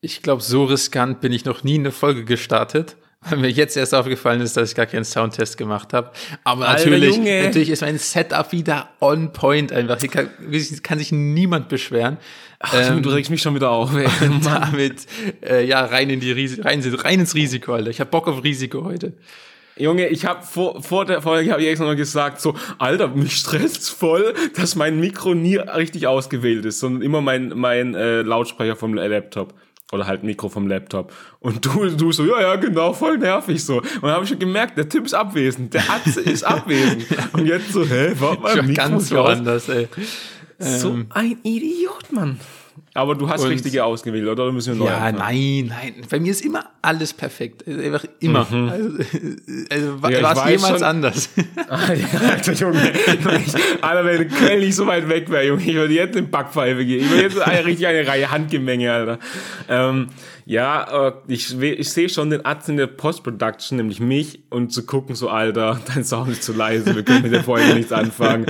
Ich glaube, so riskant bin ich noch nie in eine Folge gestartet. Weil mir jetzt erst aufgefallen ist, dass ich gar keinen Soundtest gemacht habe. Aber Alter natürlich, Junge. natürlich ist mein Setup wieder on point einfach. Hier kann, kann sich niemand beschweren. Ähm, du regst mich schon wieder auf. Ey. Damit äh, ja rein in die Ris rein, rein ins Risiko, Alter. Ich habe Bock auf Risiko heute. Junge, ich habe vor, vor der Folge habe ich extra noch gesagt, so, Alter, mich stresst's voll, dass mein Mikro nie richtig ausgewählt ist, sondern immer mein, mein äh, Lautsprecher vom Laptop. Oder halt Mikro vom Laptop. Und du, du so, ja, ja, genau, voll nervig so. Und dann habe ich schon gemerkt, der Typ ist abwesend, der Atze ist abwesend. Und jetzt so, hä, warte mal, Mikro ganz woanders, ey. So Ähm, ein Idiot, Mann. Aber du hast Und- richtige ausgewählt, oder? Oder müssen wir neu Ja, anfangen? nein, nein. Bei mir ist immer alles perfekt. Einfach immer. Also, also wa- Ja, war es jemals schon. anders? Ah, ja, Alter, Junge. Alter, wenn Köln nicht so weit weg wäre, Junge, ich würde jetzt in Backpfeife gehen. Ich würde jetzt eine, richtig eine Reihe Handgemenge, Alter. Ähm, ja, äh, ich, ich sehe schon den Arzt in der Post-Production, nämlich mich, und zu gucken, so, Alter, dein Sound ist zu leise, wir können mit der Folge nichts anfangen.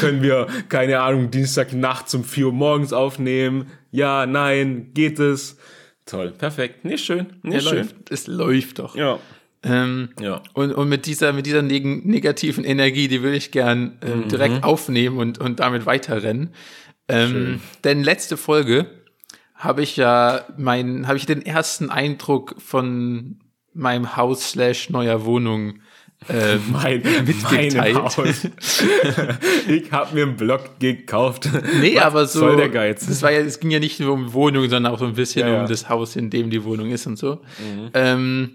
Können wir, keine Ahnung, Dienstagnacht um 4 Uhr morgens aufnehmen? Ja, nein, geht es? Toll, perfekt. Nicht schön, Ja, nicht schön. läuft. Es läuft doch. Ja, Ähm, ja. und, und mit dieser, mit dieser neg negativen Energie, die würde ich gern ähm, Mhm. direkt aufnehmen und, und damit weiterrennen. Ähm, denn letzte Folge habe ich ja mein, habe ich den ersten Eindruck von meinem Haus slash neuer Wohnung ähm, Mein, mitgeteilt. Haus. ich habe mir einen Block gekauft. Nee, Was aber so. Soll der Geiz. Das war ja, es ging ja nicht nur um Wohnung, sondern auch so ein bisschen Ja, ja. um das Haus, in dem die Wohnung ist und so. Ähm,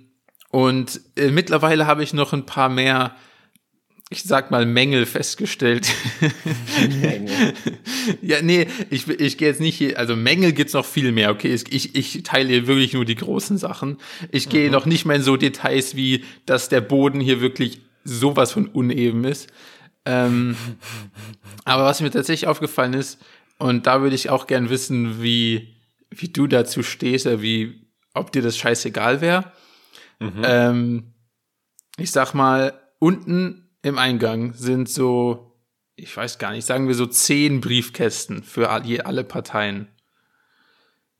und äh, mittlerweile habe ich noch ein paar mehr, ich sag mal, Mängel festgestellt. ja, nee, ich, ich gehe jetzt nicht hier, also Mängel gibt's noch viel mehr, okay? Ich, ich, teile hier wirklich nur die großen Sachen. Ich gehe noch nicht mehr in so Details wie, dass der Boden hier wirklich sowas von uneben ist. Ähm, aber was mir tatsächlich aufgefallen ist, und da würde ich auch gern wissen, wie, wie du dazu stehst, oder wie, ob dir das scheißegal wäre. Ähm, ich sag mal, unten im Eingang sind so, ich weiß gar nicht, sagen wir so zehn Briefkästen für alle Parteien.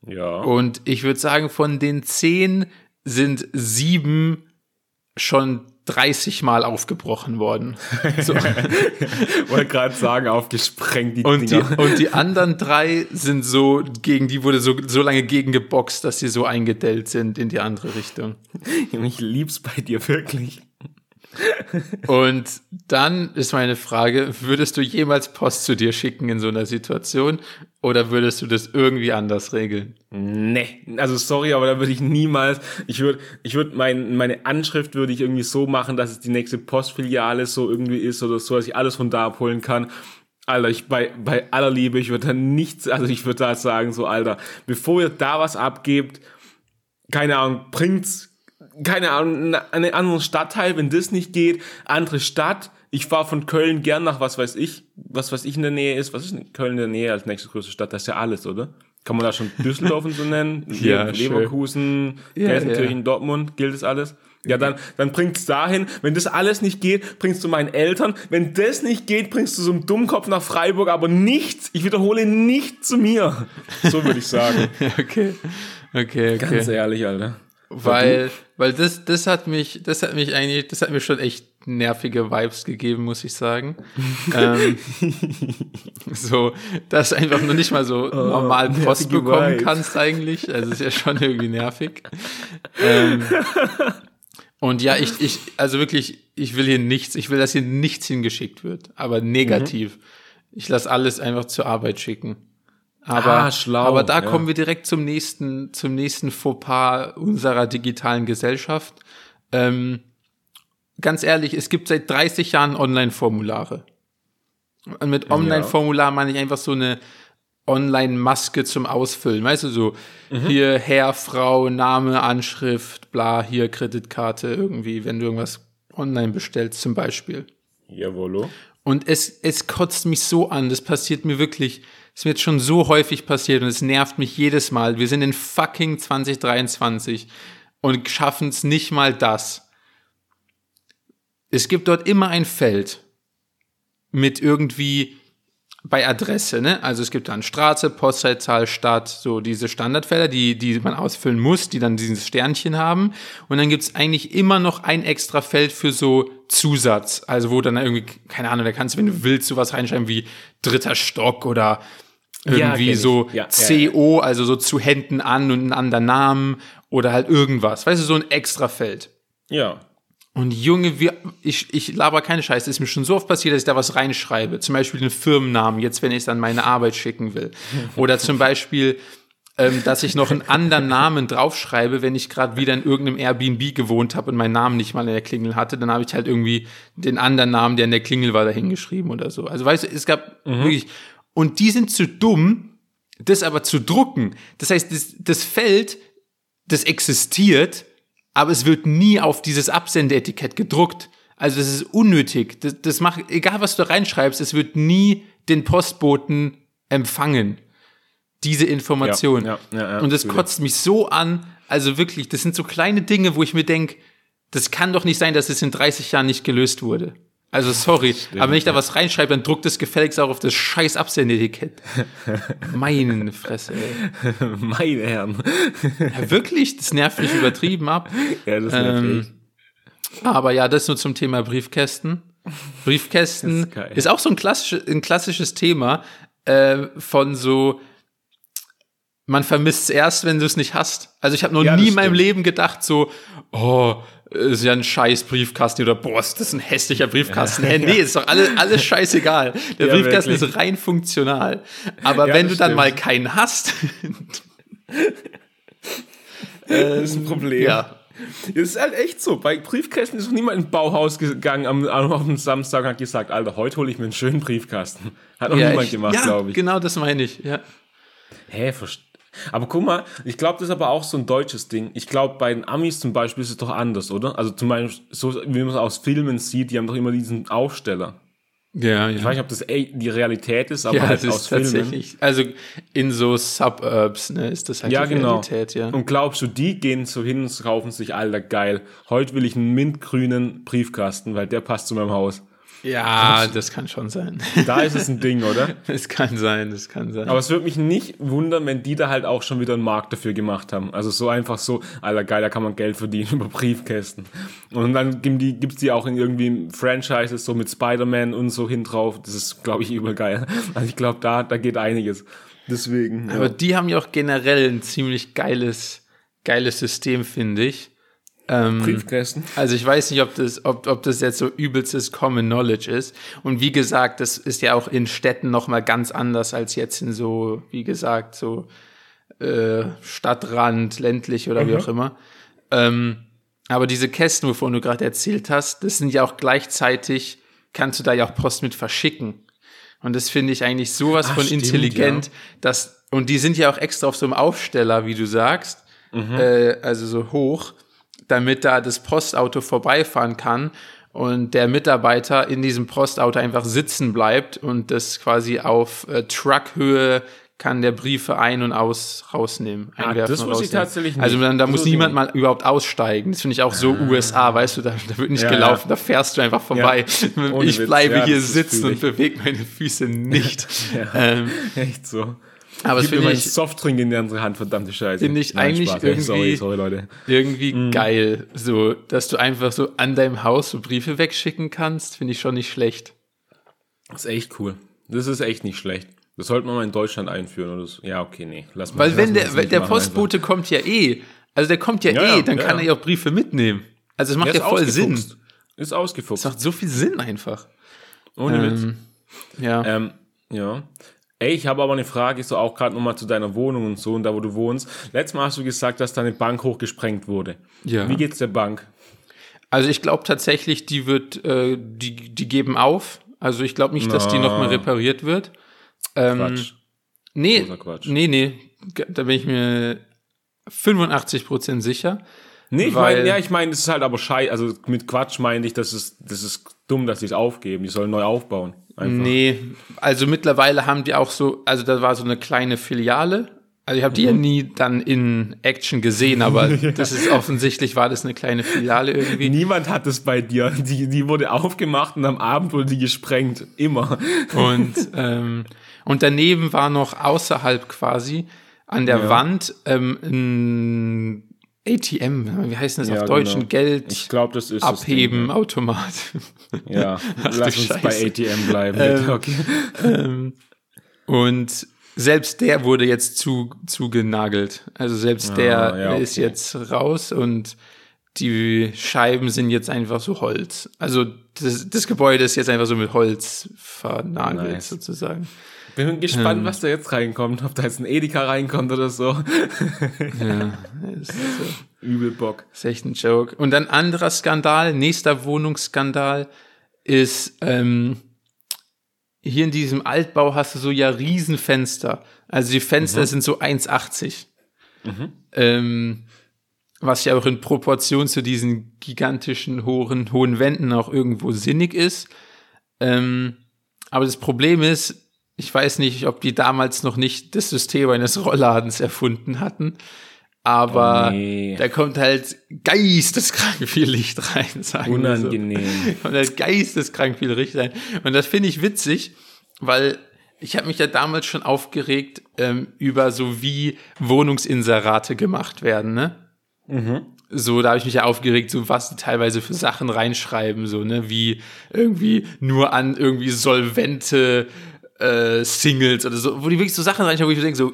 Ja. Und ich würde sagen, von den zehn sind sieben schon 30 Mal aufgebrochen worden. So. Wollte gerade sagen, aufgesprengt die Und die, Dinger. und die anderen drei sind so, gegen die wurde so, so lange gegen geboxt, dass sie so eingedellt sind in die andere Richtung. ich lieb's bei dir wirklich. Und dann ist meine Frage, würdest du jemals Post zu dir schicken in so einer Situation oder würdest du das irgendwie anders regeln? Nee, also sorry, aber da würde ich niemals, ich würde, ich würde mein, meine Anschrift würde ich irgendwie so machen, dass es die nächste Postfiliale so irgendwie ist oder so, dass ich alles von da abholen kann. Alter, ich bei, bei aller Liebe, ich würde da nichts, also ich würde da sagen, so, Alter, bevor ihr da was abgebt, keine Ahnung, bringt's, keine Ahnung, in einen anderen Stadtteil, wenn das nicht geht, andere Stadt. Ich fahre von Köln gern nach was weiß ich, was weiß ich in der Nähe ist. Was ist in Köln in der Nähe als nächste größte Stadt? Das ist ja alles, oder? Kann man da schon Düsseldorf und so nennen? Ja, Le- Leverkusen, Ja, Gelsenkirchen, Dortmund, gilt das alles? Ja, dann, dann bringt's dahin. Wenn das alles nicht geht, bringst du meinen Eltern. Wenn das nicht geht, bringst du so einen Dummkopf nach Freiburg, aber nichts, ich wiederhole, nicht zu mir. So würde ich sagen. Okay. Okay, okay. Ganz ehrlich, Alter. Weil, weil das, das hat mich, das hat mich eigentlich, das hat mir schon echt nervige Vibes gegeben, muss ich sagen. ähm, so, dass du einfach nur nicht mal so normal Post bekommen Vibes. kannst eigentlich. Also ist ja schon irgendwie nervig. ähm, und ja, ich, ich, also wirklich, ich will hier nichts, ich will, dass hier nichts hingeschickt wird, aber negativ. Ich lasse alles einfach zur Arbeit schicken. Aber, Ah, schlau, aber da ja. kommen wir direkt zum nächsten, zum nächsten Fauxpas unserer digitalen Gesellschaft. Ähm, ganz ehrlich, es gibt seit 30 Jahren Online-Formulare. Und mit Online-Formular meine ich einfach so eine Online-Maske zum Ausfüllen. Weißt du, so hier Herr, Frau, Name, Anschrift, bla, hier Kreditkarte irgendwie, wenn du irgendwas online bestellst zum Beispiel. Jawollo. Und es, es kotzt mich so an, das passiert mir wirklich, es wird schon so häufig passiert und es nervt mich jedes Mal. Wir sind in fucking 2023 und schaffen es nicht mal das. Es gibt dort immer ein Feld mit irgendwie bei Adresse, ne? Also es gibt dann Straße, Postleitzahl, Stadt, so diese Standardfelder, die, die man ausfüllen muss, die dann dieses Sternchen haben. Und dann gibt's eigentlich immer noch ein extra Feld für so Zusatz. Also wo dann irgendwie, keine Ahnung, da kannst du, wenn du willst, sowas reinschreiben wie dritter Stock oder irgendwie ich. so Ja, ja, CO, also so zu Händen an und einen anderen Namen oder halt irgendwas. Weißt du, so ein extra Feld. Ja. Und Junge, wir, ich, ich laber keine Scheiße. Es ist mir schon so oft passiert, dass ich da was reinschreibe. Zum Beispiel den Firmennamen, jetzt wenn ich es an meine Arbeit schicken will. Oder zum Beispiel, ähm, dass ich noch einen anderen Namen draufschreibe, wenn ich gerade wieder in irgendeinem Airbnb gewohnt habe und meinen Namen nicht mal in der Klingel hatte. Dann habe ich halt irgendwie den anderen Namen, der in der Klingel war, dahingeschrieben oder so. Also weißt du, es gab wirklich. Und die sind zu dumm, das aber zu drucken. Das heißt, das, das Feld, das existiert, aber es wird nie auf dieses Absendeetikett gedruckt. Also das ist unnötig. Das, das macht, egal was du reinschreibst, es wird nie den Postboten empfangen. Diese Information. Ja, ja, ja, Und das kotzt mich so an. Also wirklich, das sind so kleine Dinge, wo ich mir denke, das kann doch nicht sein, dass es in 30 Jahren nicht gelöst wurde. Also sorry, aber wenn ich da was reinschreibe, dann druckt es gefälligst auch auf das scheiß Absendeetikett. Meine Fresse, ey. Meine Herren. Ja, wirklich, das nervt mich übertrieben ab. Ja, das Ähm, nervt echt. Aber ja, das nur zum Thema Briefkästen. Briefkästen Das ist ist, auch so ein, klassisch, ein klassisches Thema äh, von so, man vermisst es erst, wenn du es nicht hast. Also ich habe noch Ja, nie das in meinem stimmt. Leben gedacht so, oh, ist ja ein scheiß Briefkasten oder boah, ist das ein hässlicher Briefkasten. Hä, nee, ist doch alles, alles scheißegal. Der Ja, Briefkasten wirklich. ist rein funktional. Aber Ja, wenn du das dann stimmt. mal keinen hast, Das ist ein Problem. ja, Das ist halt echt so. Bei Briefkästen ist noch niemand ins Bauhaus gegangen am, am, am Samstag und hat gesagt, Alter, heute hole ich mir einen schönen Briefkasten. Hat noch ja, niemand ich, gemacht, ja glaube ich. genau das meine ich. Ja. Hä, verst- aber guck mal, ich glaube, das ist aber auch so ein deutsches Ding. Ich glaube, bei den Amis zum Beispiel ist es doch anders, oder? Also zum Beispiel, so wie man es aus Filmen sieht, die haben doch immer diesen Aufsteller. Ja, ja. Ich weiß nicht, ob das die Realität ist, aber Ja, halt das aus ist Filmen. tatsächlich. Also in so Suburbs, ne, ist das halt Ja, die genau. Realität, ja. Und glaubst du, die gehen so hin und kaufen sich, Alter, geil. Heute will ich einen mintgrünen Briefkasten, weil der passt zu meinem Haus. Ja, das kann schon sein. Da ist es ein Ding, oder? Das kann sein, das kann sein. Aber es würde mich nicht wundern, wenn die da halt auch schon wieder einen Markt dafür gemacht haben. Also so einfach so, Alter, geil, da kann man Geld verdienen über Briefkästen. Und dann gibt gibt's die auch in irgendwie Franchises, so mit Spider-Man und so hin drauf. Das ist, glaube ich, übel geil. Also ich glaube, da, da geht einiges. Deswegen. Aber Ja. die haben ja auch generell ein ziemlich geiles, geiles System, finde ich. Ähm, Briefkästen. Also ich weiß nicht, ob das, ob, ob das jetzt so übelstes Common Knowledge ist. Und wie gesagt, das ist ja auch in Städten noch mal ganz anders als jetzt in so, wie gesagt, so äh, Stadtrand, ländlich oder wie auch immer. Ähm, aber diese Kästen, wovon du gerade erzählt hast, das sind ja auch gleichzeitig, kannst du da ja auch Post mit verschicken. Und das finde ich eigentlich sowas Ah, von stimmt, intelligent, dass, und die sind ja auch extra auf so einem Aufsteller, wie du sagst, äh, also so hoch, damit da das Postauto vorbeifahren kann und der Mitarbeiter in diesem Postauto einfach sitzen bleibt und das quasi auf äh, Truckhöhe kann der Briefe ein- und aus rausnehmen. Ah, das wusste ich tatsächlich nicht. Also dann, da Das muss niemand mal überhaupt aussteigen. Das finde ich auch so USA, weißt du, da, da wird nicht Ja, gelaufen, ja. da fährst du einfach vorbei. Ohne ich bleibe Ja, hier sitzen und bewege meine Füße nicht. ähm, Echt so. Aber Gib mir finde meinen ich Softdrink in die andere Hand, verdammte Scheiße. Finde ich eigentlich Ey, irgendwie- Sorry, sorry, Leute. irgendwie Mhm. geil, so, dass du einfach so an deinem Haus so Briefe wegschicken kannst, finde ich schon nicht schlecht. Das ist echt cool. Das ist echt nicht schlecht. Das sollte man mal in Deutschland einführen. Oder so. Ja, okay, nee. Lass mal, Weil wenn mal der, weil der Postbote kommt ja eh, also der kommt ja, Ja, eh, dann ja, kann ja. er ja auch Briefe mitnehmen. Also es macht einfach. ja voll Sinn. Ist ausgefuchst. Das macht so viel Sinn einfach. Ohne Witz. Ähm, ja. Ähm, ja. Ey, ich habe aber eine Frage, so auch gerade nochmal zu deiner Wohnung und so und da, wo du wohnst. Letztes Mal hast du gesagt, dass deine Bank hochgesprengt wurde. Ja. Wie geht's der Bank? Also ich glaube tatsächlich, die wird, äh, die, die geben auf. Also ich glaube nicht, dass die Na. nochmal repariert wird. Ähm, Quatsch. Nee, Großer Quatsch. nee, nee. Da bin ich mir 85% sicher. Nee, ich meine, ja, ich meine, das ist halt aber scheiße. Also mit Quatsch meine ich, das ist, das ist dumm, dass sie es aufgeben. Die sollen neu aufbauen. Einfach. Nee, also mittlerweile haben die auch so, also da war so eine kleine Filiale, Also ich habe die ja nie dann in Action gesehen, aber das ist offensichtlich war das eine kleine Filiale irgendwie. Niemand hat es bei dir. Die, die wurde aufgemacht und am Abend wurde die gesprengt. Immer. Und, ähm, und daneben war noch außerhalb quasi an der Ja. Wand ähm, ein ATM, wie heißt das Ja, auf Deutsch? genau. Geld Ich glaube, das ist das abheben Ding, Automat. Ja, ja. Ach lass uns bei Scheiße. ATM bleiben. Ähm, okay. ähm, und selbst der wurde jetzt zu, zugenagelt. Also selbst der Ah, ja, ist okay. jetzt raus und die Scheiben sind jetzt einfach so Holz. Also das, das Gebäude ist jetzt einfach so mit Holz vernagelt Nice. sozusagen. Bin gespannt, Ähm. was da jetzt reinkommt. Ob da jetzt ein Edeka reinkommt oder so. Ja, ist, so, Übel Bock. ist echt ein Joke. Und ein anderer Skandal, nächster Wohnungsskandal ist, ähm, hier in diesem Altbau hast du so ja Riesenfenster. Also die Fenster sind so 1,80. Ähm, was ja auch in Proportion zu diesen gigantischen hohen, hohen Wänden auch irgendwo sinnig ist. Ähm, aber das Problem ist, ich weiß nicht, ob die damals noch nicht das System eines Rollladens erfunden hatten. Aber Oh nee. da kommt halt geisteskrank viel Licht rein, sagen wir so. Unangenehm. Und das geisteskrank viel Licht rein. Und das finde ich witzig, weil ich habe mich ja damals schon aufgeregt ähm, über so wie Wohnungsinserate gemacht werden, ne? So, da habe ich mich ja aufgeregt, so was die teilweise für Sachen reinschreiben, so, ne, wie irgendwie nur an irgendwie solvente äh, Singles oder so, wo die wirklich so Sachen reinschreiben, wo ich denke, so,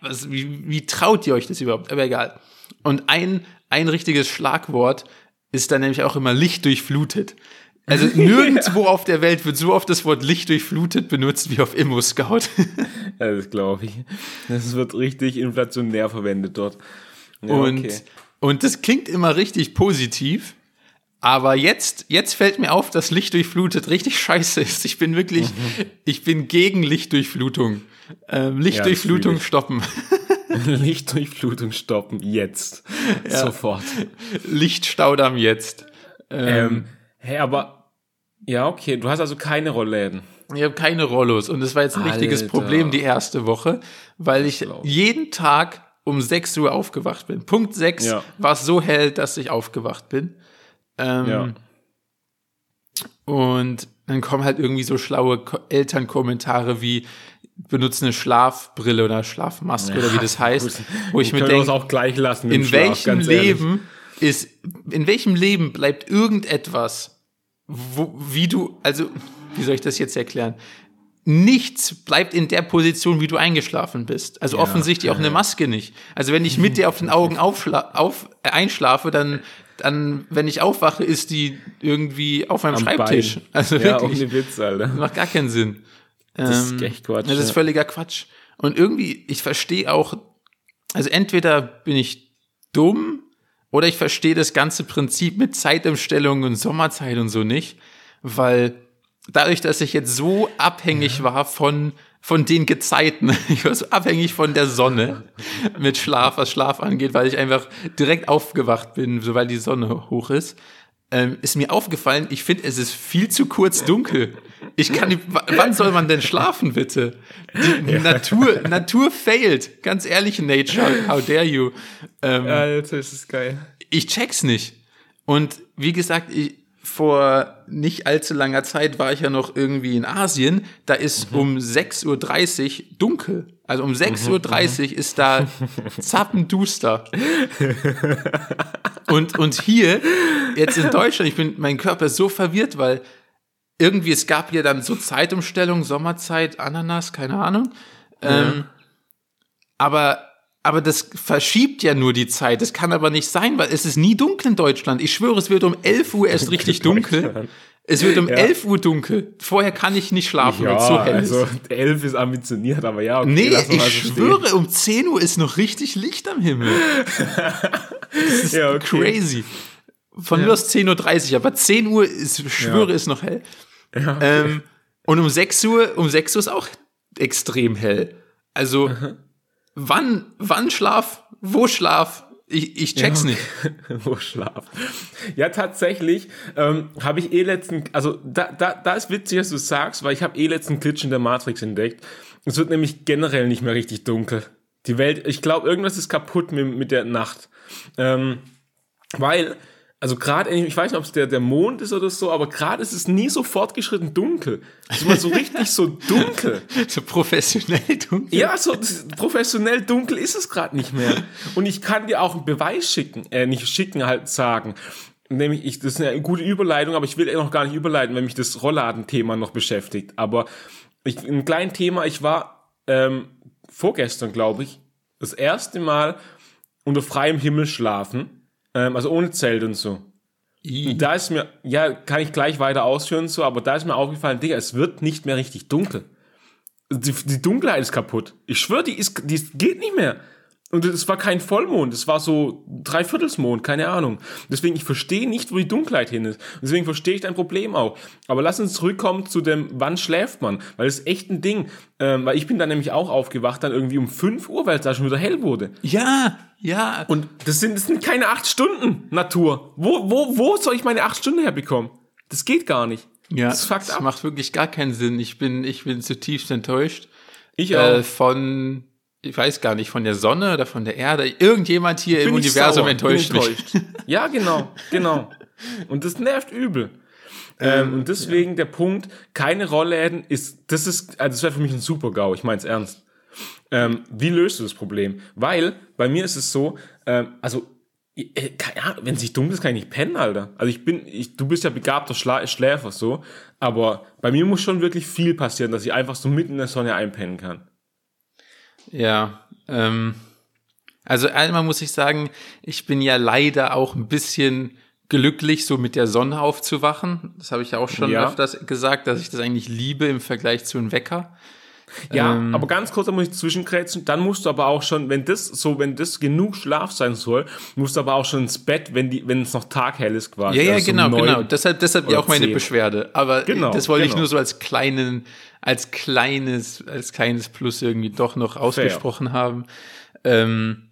was, wie, wie traut ihr euch das überhaupt? Aber egal. Und ein, ein richtiges Schlagwort ist dann nämlich auch immer Licht durchflutet. Also nirgendwo auf der Welt wird so oft das Wort Licht durchflutet benutzt wie auf Immo Scout. Ja, das glaube ich. Das wird richtig inflationär verwendet dort. Ja, und, okay. und das klingt immer richtig positiv. Aber jetzt, jetzt fällt mir auf, dass Licht durchflutet richtig scheiße ist. Ich bin wirklich, ich bin gegen Lichtdurchflutung. Ähm, Lichtdurchflutung ich. stoppen. Lichtdurchflutung stoppen. Jetzt. Sofort. Lichtstaudamm jetzt. Ähm, hey, aber. Ja, okay. Du hast also keine Rollläden. Ich habe keine Rollos und das war jetzt ein richtiges Alter. Problem die erste Woche, weil ich. jeden Tag um 6 Uhr aufgewacht bin. Punkt 6 Ja. war es so hell, dass ich aufgewacht bin. Ähm, Ja. Und dann kommen halt irgendwie so schlaue Ko Elternkommentare wie benutze eine Schlafbrille oder Schlafmaske oder wie das heißt, wo ich mir denke, auch gleich lassen. in Schlaf, welchem ehrlich. Leben ist, in welchem Leben bleibt irgendetwas, wo, wie du, also, wie soll ich das jetzt erklären? Nichts bleibt in der Position, wie du eingeschlafen bist. Also offensichtlich auch eine Maske nicht. Also wenn ich mit dir auf den Augen aufschla auf, äh, einschlafe, dann, dann, wenn ich aufwache, ist die irgendwie auf meinem Am Schreibtisch. Bein. Also Ja, wirklich. ohne Witz, Alter. Macht gar keinen Sinn. Das Ähm, ist echt Quatsch. das ist ja. völliger Quatsch. Und irgendwie, ich verstehe auch, also entweder bin ich dumm oder ich verstehe das ganze Prinzip mit Zeitumstellung und Sommerzeit und so nicht, weil dadurch, dass ich jetzt so abhängig war von von den Gezeiten, ich war so abhängig von der Sonne mit Schlaf, was Schlaf angeht, weil ich einfach direkt aufgewacht bin, sobald die Sonne hoch ist, ähm, ist mir aufgefallen, ich finde, es ist viel zu kurz dunkel. Ich kann, nicht- wann soll man denn schlafen, bitte? Die Natur, Natur failt. Ganz ehrlich, Nature, how dare you? Ähm, Alter, das ist geil. ich check's nicht. Und wie gesagt, ich, vor nicht allzu langer Zeit war ich ja noch irgendwie in Asien. Da ist um 6.30 Uhr dunkel. Also um 6.30 Uhr ist da zappenduster. und, und hier, jetzt in Deutschland, ich bin, mein Körper ist so verwirrt, weil irgendwie, es gab hier dann so Zeitumstellung, Sommerzeit, Ananas, keine Ahnung. Ähm, aber, aber das verschiebt ja nur die Zeit. Das kann aber nicht sein, weil es ist nie dunkel in Deutschland. Ich schwöre, es wird um 11 Uhr erst richtig dunkel. Es wird um Ja. 11 Uhr dunkel. Vorher kann ich nicht schlafen, wenn es so hell also ist. 11 ist ambitioniert, aber ja, okay, Nee, ich so stehen. schwöre, um 10 Uhr ist noch richtig Licht am Himmel. Das ist Ja, okay. crazy. Von mir aus 10.30 Uhr, aber 10 Uhr ist, ich schwöre, ist noch hell. Ja. Ähm, und um 6 Uhr, um 6 Uhr ist auch extrem hell. Also, wann, wann Schlaf? Wo Schlaf? Ich, ich check's Ja, nicht. Wo Schlaf. Ja, tatsächlich ähm, habe ich eh letzten, also da, da, da ist witzig, dass du sagst, weil ich habe eh letzten Glitch in der Matrix entdeckt. Es wird nämlich generell nicht mehr richtig dunkel. Die Welt, ich glaube, irgendwas ist kaputt mit, mit der Nacht. Ähm, weil, also gerade, ich weiß nicht, ob es der, der Mond ist oder so, aber gerade ist es nie so fortgeschritten dunkel. Es ist mal so richtig so dunkel. So professionell dunkel. Ja, so professionell dunkel ist es gerade nicht mehr. Und ich kann dir auch einen Beweis schicken, äh, nicht schicken, halt sagen. Nämlich, ich, das ist eine gute Überleitung, aber ich will eh noch gar nicht überleiten, wenn mich das Rollladenthema noch beschäftigt. Aber ich, ein kleines Thema, ich war ähm, vorgestern, glaube ich, das erste Mal unter freiem Himmel schlafen, ähm, also ohne Zelt und so. Und da ist mir, ja, kann ich gleich weiter ausführen so, aber da ist mir aufgefallen, Digga, es wird nicht mehr richtig dunkel. Die, die Dunkelheit ist kaputt. Ich schwöre, die ist, die geht nicht mehr. Und es war kein Vollmond, es war so Dreiviertelsmond, keine Ahnung. Deswegen, ich verstehe nicht, wo die Dunkelheit hin ist. Und deswegen verstehe ich dein Problem auch. Aber lass uns zurückkommen zu dem, wann schläft man? Weil das ist echt ein Ding. Ähm, weil ich bin dann nämlich auch aufgewacht, dann irgendwie um 5 Uhr, weil es da schon wieder hell wurde. Ja, ja. Und das sind, das sind keine acht Stunden Natur. Wo, wo, wo soll ich meine acht Stunden herbekommen? Das geht gar nicht. Ja, das, das macht wirklich gar keinen Sinn. Ich bin, ich bin zutiefst enttäuscht. Ich auch. Äh, von, ich weiß gar nicht, von der Sonne oder von der Erde. Irgendjemand hier im Bin ich Universum sauer, enttäuscht bin mich. enttäuscht. Ja, genau, genau. Und das nervt übel. Ähm, und deswegen der Punkt, keine Rollläden ist, das ist, also das wäre für mich ein super GAU, ich meine es ernst. Ähm, wie löst du das Problem? Weil bei mir ist es so, ähm, also äh, keine Ahnung, wenn es nicht dunkel ist, kann ich nicht pennen, Alter. Also ich bin, ich, du bist ja begabter Schla Schläfer so, aber bei mir muss schon wirklich viel passieren, dass ich einfach so mitten in der Sonne einpennen kann. Ja, ähm, also einmal muss ich sagen, ich bin ja leider auch ein bisschen glücklich, so mit der Sonne aufzuwachen. Das habe ich ja auch schon Ja. öfters gesagt, dass ich das eigentlich liebe im Vergleich zu einem Wecker. Ja, Ähm. aber ganz kurz, da muss ich zwischenkrätschen. Dann musst du aber auch schon, wenn das so, wenn das genug Schlaf sein soll, musst du aber auch schon ins Bett, wenn die, wenn es noch taghell ist quasi. Ja, ja, Also so genau, genau. Deshalb, deshalb ja auch meine zehn. Beschwerde. Aber Genau, das wollte ich genau. nur so als kleinen, als kleines, als kleines Plus irgendwie doch noch ausgesprochen haben. Ähm,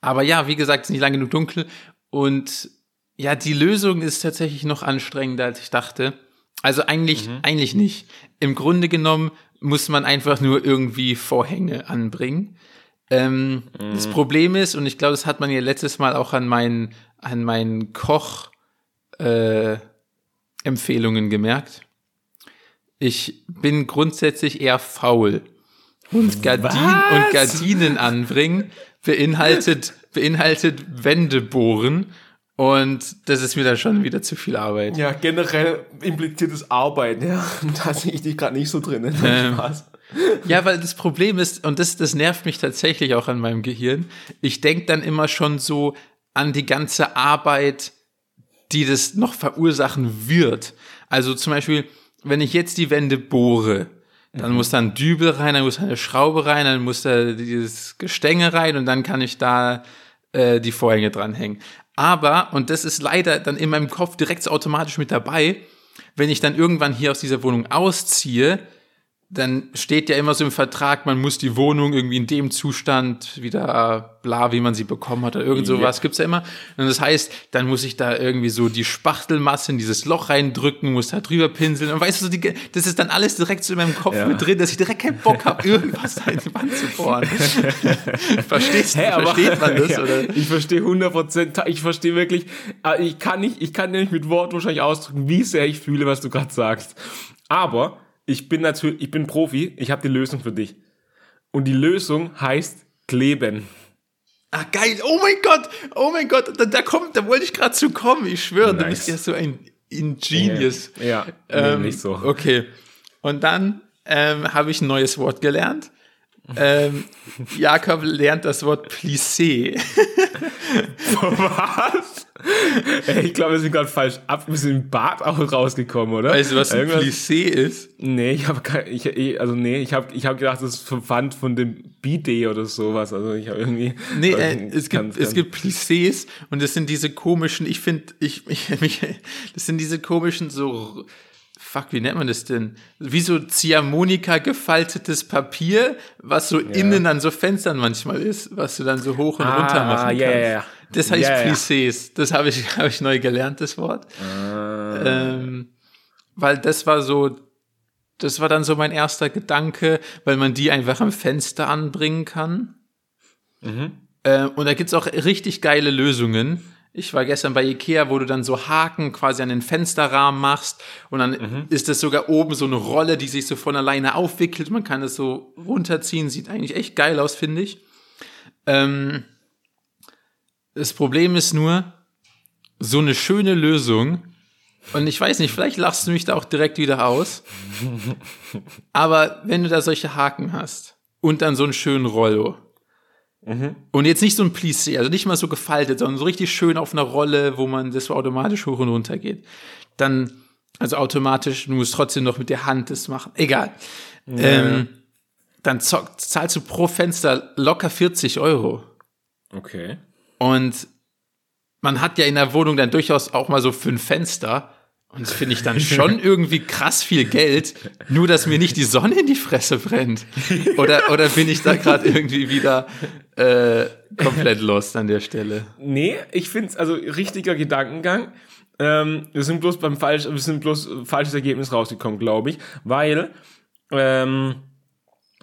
aber ja, wie gesagt, es ist nicht lang genug dunkel. Und ja, die Lösung ist tatsächlich noch anstrengender, als ich dachte. Also eigentlich, Mhm. eigentlich nicht. Im Grunde genommen muss man einfach nur irgendwie Vorhänge anbringen. Ähm, Das Mhm. Problem ist, und ich glaube, das hat man ja letztes Mal auch an meinen, an meinen Koch, äh, gemerkt. Ich bin grundsätzlich eher faul. Und, Gardin, Was? und Gardinen anbringen beinhaltet, beinhaltet Wände bohren. Und das ist mir dann schon wieder zu viel Arbeit. Ja, generell impliziert es Arbeiten, ja. Da sehe ich dich gerade nicht so drin. Ähm. Spaß. Ja, weil das Problem ist, und das, das nervt mich tatsächlich auch an meinem Gehirn, ich denke dann immer schon so an die ganze Arbeit, die das noch verursachen wird. Also zum Beispiel, wenn ich jetzt die Wände bohre, dann muss da ein Dübel rein, dann muss da eine Schraube rein, dann muss da dieses Gestänge rein und dann kann ich da äh, die Vorhänge dranhängen. Aber, und das ist leider dann in meinem Kopf direkt so automatisch mit dabei, wenn ich dann irgendwann hier aus dieser Wohnung ausziehe, dann steht ja immer so im Vertrag, man muss die Wohnung irgendwie in dem Zustand wieder bla, wie man sie bekommen hat oder irgend sowas gibt's ja immer. Und das heißt, dann muss ich da irgendwie so die Spachtelmasse in dieses Loch reindrücken, muss da drüber pinseln. Und weißt du, so die, das ist dann alles direkt so in meinem Kopf Ja. mit drin, dass ich direkt keinen Bock habe, irgendwas da in die Wand zu bohren. Verstehst du? Hä, aber- Versteht man das? Ja, Oder? Ich verstehe 100%, ich verstehe wirklich, äh, ich kann nicht, ich kann nämlich mit Worten wahrscheinlich ausdrücken, wie sehr ich fühle, was du gerade sagst. Aber ich bin natürlich, ich bin Profi, ich habe die Lösung für dich. Und die Lösung heißt kleben. Ah, geil. Oh mein Gott. Oh mein Gott. Da, da kommt, da wollte ich gerade zu kommen. Ich schwöre, du Nice. bist ja so ein Ingenious. Ja, nee, Ähm, nicht so. Okay. Und dann ähm, habe ich ein neues Wort gelernt. Ähm, Jakob lernt das Wort plissé. Was? Ey, ich glaube, wir sind gerade falsch ab, wir sind im Bad auch rausgekommen, oder? Weißt du, was ein plissé ist? Nee, ich habe ich, also nee, ich habe ich hab gedacht, das ist verwandt von dem Bidet oder sowas. Also ich habe irgendwie. Nee, also, äh, es, ganz, gibt, es ganz- gibt Plissés und das sind diese komischen, ich finde, ich, ich, mich, das sind diese komischen so, fuck, wie nennt man das denn? Wie so Ziehharmonika gefaltetes Papier, was so innen an so Fenstern manchmal ist, was du dann so hoch und Ah, runter machen ja, kannst. ja, ja. Das heißt Ja, ja. Plissés. Das habe ich, hab ich neu gelernt, das Wort. Ah. Ähm, weil das war so Das war dann so mein erster Gedanke, weil man die einfach am Fenster anbringen kann. Mhm. Äh, und da gibt's auch richtig geile Lösungen. Ich war gestern bei Ikea, wo du dann so Haken quasi an den Fensterrahmen machst und dann mhm. ist das sogar oben so eine Rolle, die sich so von alleine aufwickelt. Man kann es so runterziehen, sieht eigentlich echt geil aus, finde ich. Ähm, das Problem ist nur, so eine schöne Lösung, und ich weiß nicht, vielleicht lachst du mich da auch direkt wieder aus, aber wenn du da solche Haken hast und dann so einen schönen Rollo, Mhm. Und jetzt nicht so ein Plissé, also nicht mal so gefaltet, sondern so richtig schön auf einer Rolle, wo man das so automatisch hoch und runter geht. Dann, also automatisch, du musst trotzdem noch mit der Hand das machen. Egal. Ja. Ähm, dann zahlst du pro Fenster locker 40 Euro. Okay. Und man hat ja in der Wohnung dann durchaus auch mal so fünf Fenster. Und das finde ich dann schon irgendwie krass viel Geld, nur dass mir nicht die Sonne in die Fresse brennt. Oder, oder bin ich da gerade irgendwie wieder äh, komplett lost an der Stelle? Nee, ich finde es also richtiger Gedankengang. Ähm, wir sind bloß beim falsch, wir sind bloß falsches Ergebnis rausgekommen, glaube ich, weil ähm,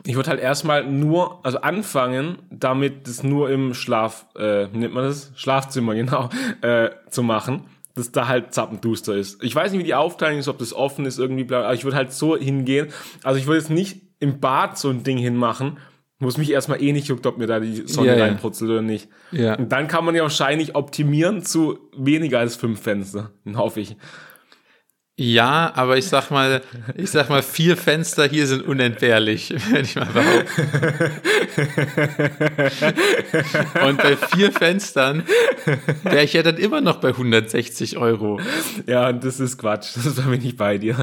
ich würde halt erstmal nur, also anfangen, damit das nur im Schlaf, äh, nennt man das? Schlafzimmer, genau, äh, zu machen dass da halt zappenduster ist. Ich weiß nicht, wie die Aufteilung ist, ob das offen ist irgendwie, aber ich würde halt so hingehen. Also ich würde jetzt nicht im Bad so ein Ding hinmachen, wo es mich erstmal eh nicht juckt, ob mir da die Sonne ja, reinputzelt ja. oder nicht. Ja. Und dann kann man ja wahrscheinlich optimieren zu weniger als fünf Fenster, hoffe ich. Ja, aber ich sag mal, ich sag mal, vier Fenster hier sind unentbehrlich, wenn ich mal behaupte. Und bei vier Fenstern wäre ich ja dann immer noch bei 160 Euro. Ja, das ist Quatsch. Das war mir nicht bei dir.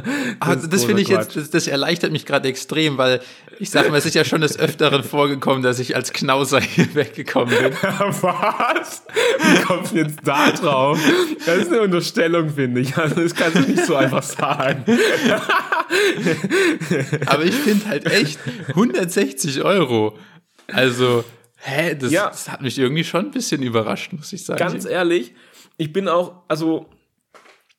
Das, also das finde ich Quatsch. jetzt, das, das erleichtert mich gerade extrem, weil ich sag mal, es ist ja schon des Öfteren vorgekommen, dass ich als Knauser hier weggekommen bin. Was? Wie kommst du jetzt da drauf? Das ist eine Unterstellung, finde ich. Also das kannst du nicht so einfach sagen. Aber ich finde halt echt 160 Euro. Also, hä, das, ja. das hat mich irgendwie schon ein bisschen überrascht, muss ich sagen. Ganz ehrlich, ich bin auch, also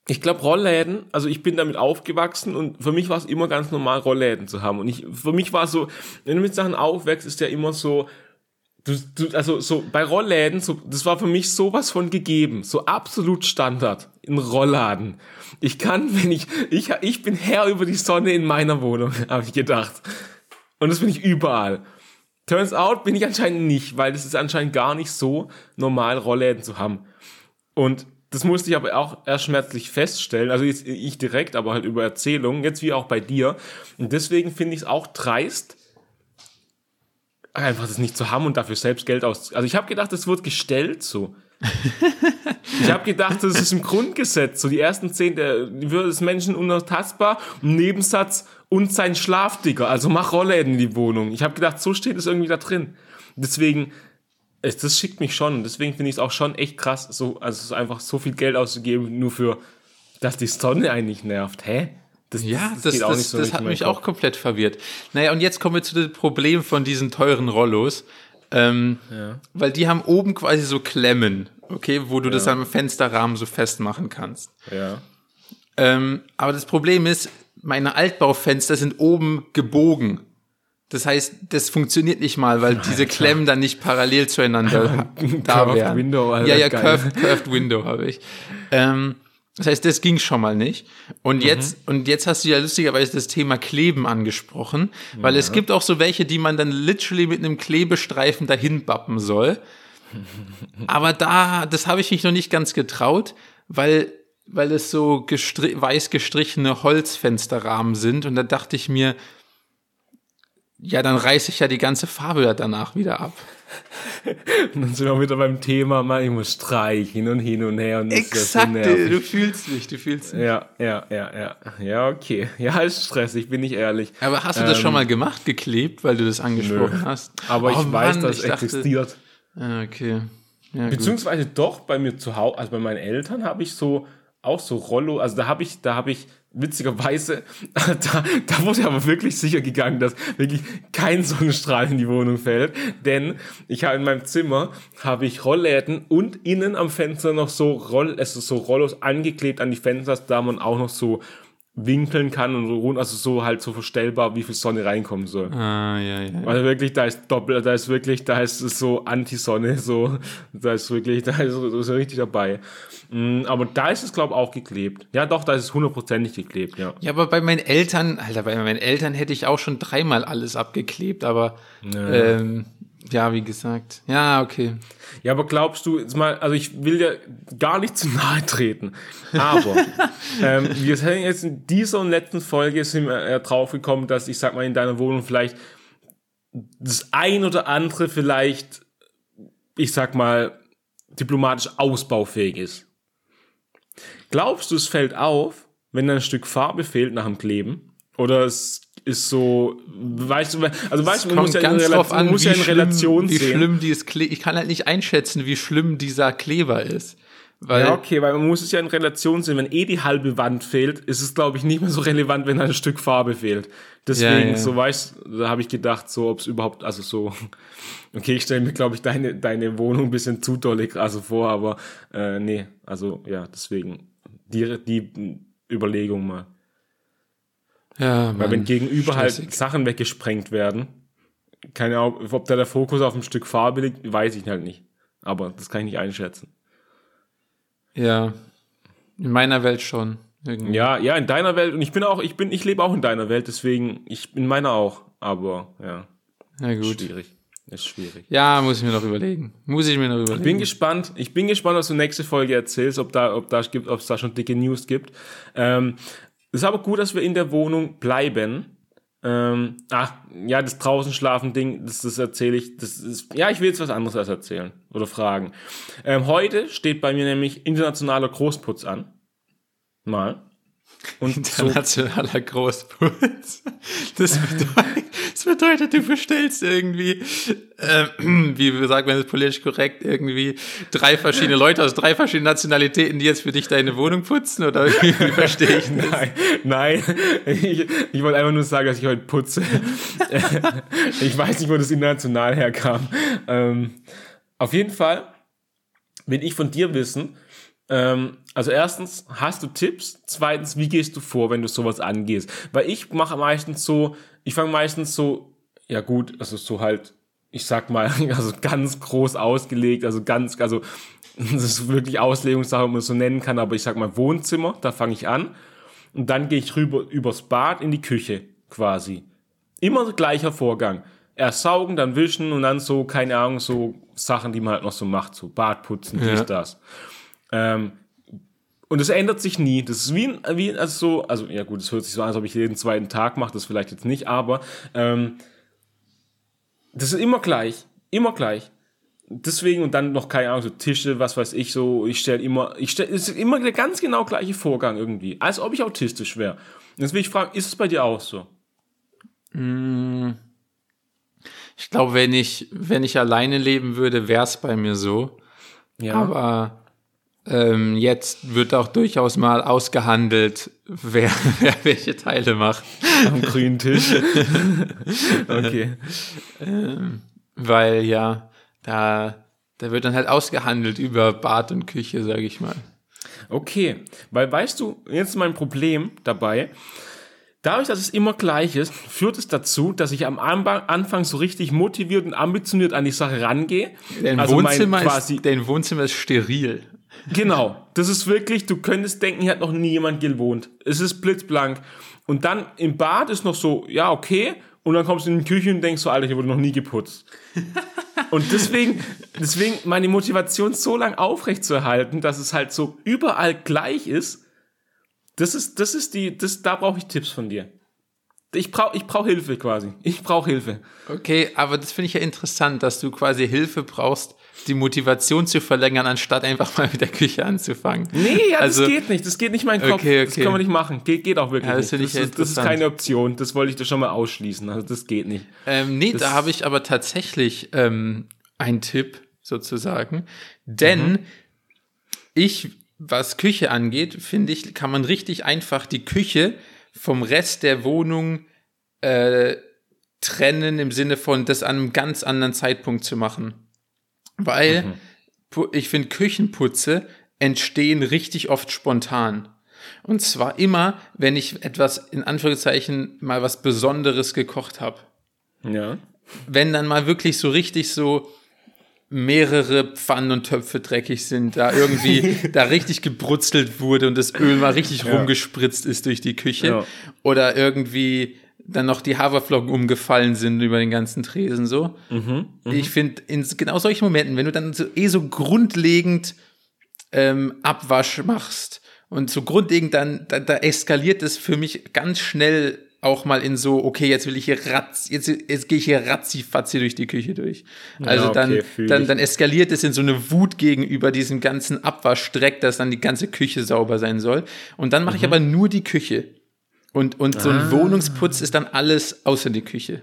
ich glaube, Rollläden, also ich bin damit aufgewachsen und für mich war es immer ganz normal, Rollläden zu haben. Und ich, für mich war es so, wenn du mit Sachen aufwächst, ist ja immer so, du, du, also so bei Rollläden, so, das war für mich sowas von gegeben, so absolut Standard in Rollladen. Ich kann, wenn ich, ich, ich bin Herr über die Sonne in meiner Wohnung, habe ich gedacht. Und das bin ich überall. Turns out bin ich anscheinend nicht, weil das ist anscheinend gar nicht so normal, Rollläden zu haben. Und das musste ich aber auch erst schmerzlich feststellen, also jetzt ich direkt, aber halt über Erzählungen, jetzt wie auch bei dir. Und deswegen finde ich es auch dreist, einfach das nicht zu haben und dafür selbst Geld aus. Also ich habe gedacht, es wird gestellt so. ich habe gedacht, das ist im Grundgesetz. So die ersten zehn der Würde des Menschen unantastbar. Nebensatz und sein Schlafdicker. Also mach Rollläden in die Wohnung. Ich habe gedacht, so steht es irgendwie da drin. Deswegen, es, das schickt mich schon. Deswegen finde ich es auch schon echt krass, so also einfach so viel Geld auszugeben nur für, dass die Sonne eigentlich nervt. Hä? Das, ja, das, das, das, so das hat mich auch komplett verwirrt. Naja, und jetzt kommen wir zu dem Problem von diesen teuren Rollos. Ähm, ja. Weil die haben oben quasi so Klemmen, okay, wo du ja. das am Fensterrahmen so festmachen kannst. Ja. Ähm, aber das Problem ist, meine Altbaufenster sind oben gebogen. Das heißt, das funktioniert nicht mal, weil Alter. diese Klemmen dann nicht parallel zueinander da wären. Window, Alter, ja, ja, curved, curved Window habe ich. Ähm, das heißt, das ging schon mal nicht. Und mhm. jetzt, und jetzt hast du ja lustigerweise das Thema Kleben angesprochen, weil ja. es gibt auch so welche, die man dann literally mit einem Klebestreifen dahin bappen soll. Aber da, das habe ich mich noch nicht ganz getraut, weil, weil es so gestri weiß gestrichene Holzfensterrahmen sind. Und da dachte ich mir, ja, dann reiße ich ja die ganze Farbe danach wieder ab. Und dann sind wir wieder beim Thema, man, ich muss streichen und hin und her. Und Exakt, so du fühlst mich, du fühlst mich. Ja, ja, ja, ja. Ja, okay. Ja, ist stressig, bin ich ehrlich. Aber hast du das schon ähm, mal gemacht, geklebt, weil du das angesprochen nö. hast? Aber oh, ich weiß, dass es existiert. Ah, okay. Ja, Beziehungsweise gut. doch bei mir zu Hause, also bei meinen Eltern habe ich so auch so Rollo, also da habe ich, da habe ich witzigerweise, da, da wurde aber wirklich sicher gegangen, dass wirklich kein Sonnenstrahl in die Wohnung fällt, denn ich habe in meinem Zimmer habe ich Rollläden und innen am Fenster noch so Roll, also so Rollos angeklebt an die Fenster, da man auch noch so winkeln kann und so rund, also so halt so verstellbar, wie viel Sonne reinkommen soll. Ah, ja, ja. Also wirklich, da ist doppelt, da ist wirklich, da ist es so Anti-Sonne, so, da ist wirklich, da ist so, so richtig dabei. Mm, Aber da ist es, glaube ich, auch geklebt. Ja, doch, da ist es hundertprozentig geklebt, ja. Ja, aber bei meinen Eltern, Alter, bei meinen Eltern hätte ich auch schon dreimal alles abgeklebt, aber Ja. ähm, ja, wie gesagt. Ja, okay. Ja, aber glaubst du, jetzt mal, also ich will ja gar nicht zu nahe treten, aber ähm, wir sind jetzt in dieser und letzten Folge sind wir äh, drauf gekommen, dass ich sag mal in deiner Wohnung vielleicht das ein oder andere vielleicht, ich sag mal, diplomatisch ausbaufähig ist. Glaubst du, es fällt auf, wenn ein Stück Farbe fehlt nach dem Kleben? Oder es ist so, weißt du, also weißt du, man muss ja in, Relation, an, man muss ja in schlimm, Relation wie sehen. schlimm dieses Ich kann halt nicht einschätzen, wie schlimm dieser Kleber ist. Weil, Ja, okay, weil man muss es ja in Relation sehen. Wenn eh die halbe Wand fehlt, ist es, glaube ich, nicht mehr so relevant, wenn ein Stück Farbe fehlt. Deswegen, Ja, ja. so weißt da habe ich gedacht, so, ob es überhaupt, also so, okay, ich stelle mir, glaube ich, deine, deine Wohnung ein bisschen zu doll also vor, aber äh, nee, also ja, deswegen die, die Überlegung mal. Ja, Weil Mann, wenn gegenüber stressig. halt Sachen weggesprengt werden, keine Ahnung, ob da der Fokus auf ein Stück Farbe liegt, weiß ich halt nicht. Aber das kann ich nicht einschätzen. Ja, in meiner Welt schon. Irgendwie. Ja, ja, in deiner Welt. Und ich bin auch, ich bin, ich lebe auch in deiner Welt, deswegen, ich in meiner auch. Aber ja, Na gut. schwierig. Ist schwierig. Ja, muss ich mir noch überlegen. Muss ich mir noch überlegen. Bin gespannt. Ich bin gespannt, was du nächste Folge erzählst, ob da, ob da gibt, ob es da schon dicke News gibt. Ähm, ist aber gut, dass wir in der Wohnung bleiben. Ähm, ach, ja, das draußen schlafen Ding, das, das erzähle ich. Das ist, ja, ich will jetzt was anderes als erzählen oder fragen. Ähm, heute steht bei mir nämlich internationaler Großputz an. Mal. Und so, Internationaler Großputz. Das bedeutet, das bedeutet, du bestellst irgendwie, ähm, wie sagt man das politisch korrekt, irgendwie drei verschiedene Leute aus drei verschiedenen Nationalitäten, die jetzt für dich deine Wohnung putzen? Oder wie, wie verstehe ich das? Nein, nein. Ich, ich wollte einfach nur sagen, dass ich heute putze. ich weiß nicht, wo das international herkam. Ähm, auf jeden Fall will ich von dir wissen, ähm, also erstens, hast du Tipps? Zweitens, wie gehst du vor, wenn du sowas angehst? Weil ich mache meistens so, ich fange meistens so, ja gut, also so halt, ich sag mal, also ganz groß ausgelegt, also ganz, also das ist wirklich Auslegungssache, ob man es so nennen kann, aber ich sag mal Wohnzimmer, da fange ich an und dann gehe ich rüber übers Bad in die Küche quasi. Immer gleicher Vorgang. Erst saugen, dann wischen und dann so, keine Ahnung, so Sachen, die man halt noch so macht, so Badputzen, dies, Ja. das. Ähm, und es ändert sich nie. Das ist wie, ein- wie also so, also ja gut, es hört sich so an, als ob ich jeden zweiten Tag mache, das vielleicht jetzt nicht, aber ähm, das ist immer gleich, immer gleich. Deswegen und dann noch keine Ahnung, so Tische, was weiß ich, so, ich stelle immer, ich stelle, es ist immer der ganz genau gleiche Vorgang irgendwie, als ob ich autistisch wäre. Jetzt will ich fragen, ist es bei dir auch so? Ich glaube, wenn ich, wenn ich alleine leben würde, wäre es bei mir so. Ja. Aber ähm, jetzt wird auch durchaus mal ausgehandelt, wer, wer welche Teile macht. am grünen Tisch. okay. Weil ja, da, da wird dann halt ausgehandelt über Bad und Küche, sage ich mal. Okay, weil weißt du, jetzt mein Problem dabei, dadurch, dass es immer gleich ist, führt es dazu, dass ich am Anfang so richtig motiviert und ambitioniert an die Sache rangehe. Dein, Also mein Wohnzimmer, ist, dein Wohnzimmer ist steril. Genau, das ist wirklich, du könntest denken, hier hat noch nie jemand gewohnt. Es ist blitzblank. Und dann im Bad ist noch so, ja, okay. Und dann kommst du in die Küche und denkst so, Alter, hier wurde noch nie geputzt. und deswegen, deswegen meine Motivation so lang aufrecht zu erhalten, dass es halt so überall gleich ist, das ist, das ist die, das, da brauche ich Tipps von dir. Ich brauche ich brauch Hilfe quasi. Ich brauche Hilfe. Okay, aber das finde ich ja interessant, dass du quasi Hilfe brauchst, die Motivation zu verlängern, anstatt einfach mal mit der Küche anzufangen. Nee, ja, Also- das geht nicht. Das geht nicht mein Kopf. Okay, Das okay. kann man nicht machen. Geht, geht auch wirklich Ja, das nicht. das, ja ist, das ist keine Option. Das wollte ich dir schon mal ausschließen. Also das geht nicht. Ähm, nee, da habe ich aber tatsächlich ähm, einen Tipp sozusagen. Denn Mhm. ich, was Küche angeht, finde ich, kann man richtig einfach die Küche vom Rest der Wohnung äh, trennen im Sinne von das an einem ganz anderen Zeitpunkt zu machen. Weil Mhm. ich finde, Küchenputze entstehen richtig oft spontan. Und zwar immer, wenn ich etwas in Anführungszeichen mal was Besonderes gekocht habe. Ja. Wenn dann mal wirklich so richtig so mehrere Pfannen und Töpfe dreckig sind, da irgendwie da richtig gebrutzelt wurde und das Öl mal richtig Ja. rumgespritzt ist durch die Küche Ja. oder irgendwie dann noch die Haferflocken umgefallen sind über den ganzen Tresen so. Mhm, Ich finde, in genau solchen Momenten, wenn du dann so, eh so grundlegend ähm, Abwasch machst und so grundlegend dann, da, da eskaliert es für mich ganz schnell auch mal in so, okay, jetzt will ich hier ratz, jetzt, jetzt gehe ich hier ratzifatzi durch die Küche durch. Also okay, dann, dann, dann eskaliert es in so eine Wut gegenüber diesem ganzen Abwaschdreck, dass dann die ganze Küche sauber sein soll. Und dann mache Mhm. ich aber nur die Küche. Und, und so ein Ah. Wohnungsputz ist dann alles außer die Küche.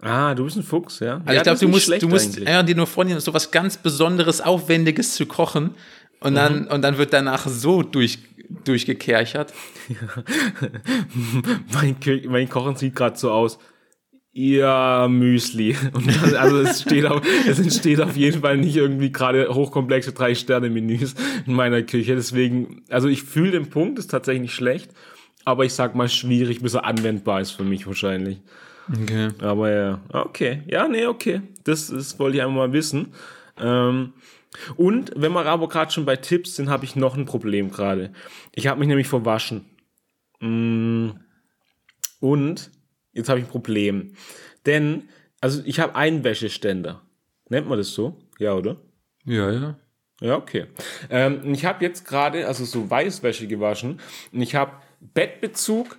Ah, du bist ein Fuchs, ja. Also ja, ich glaube, du musst, du musst ja, dir nur vornehmen, so was ganz Besonderes, Aufwendiges zu kochen. Und dann, Mhm. und dann wird danach so durch, durchgekerchert. mein, mein Kochen sieht gerade so aus. Ja, Müsli. Und das, also es steht auf, es entsteht auf jeden Fall nicht irgendwie gerade hochkomplexe Drei-Sterne-Menüs in meiner Küche. Deswegen, also ich fühle den Punkt, ist tatsächlich nicht schlecht, aber ich sag mal schwierig, bis er anwendbar ist für mich wahrscheinlich. Okay. Aber ja, okay. Ja, nee, okay. Das, das wollte ich einfach mal wissen. Ähm, und wenn wir aber gerade schon bei Tipps sind, habe ich noch ein Problem gerade. Ich habe mich nämlich verwaschen. Mm, Und jetzt habe ich ein Problem. Denn, also ich habe einen Wäscheständer. Nennt man das so? Ja, oder? Ja, ja. Ja, okay. Ähm, ich habe jetzt gerade, also so Weißwäsche gewaschen und ich habe Bettbezug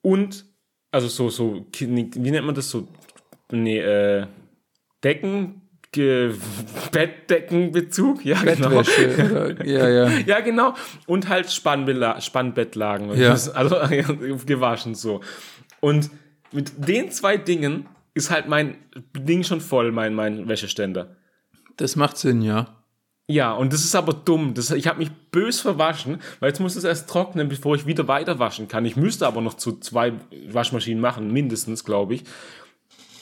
und, also so, so, wie nennt man das so? Nee, äh, Decken, Bettdeckenbezug, ja, genau. Ja, ja. Ja, genau. Und halt Spannbela Spannbettlagen. Ja. Also gewaschen so. Und mit den zwei Dingen ist halt mein Ding schon voll, mein, mein Wäscheständer. Das macht Sinn, ja. Ja, und das ist aber dumm. Das, ich habe mich bös verwaschen, weil jetzt muss es erst trocknen, bevor ich wieder weiter waschen kann. Ich müsste aber noch zu zwei Waschmaschinen machen, mindestens, glaube ich.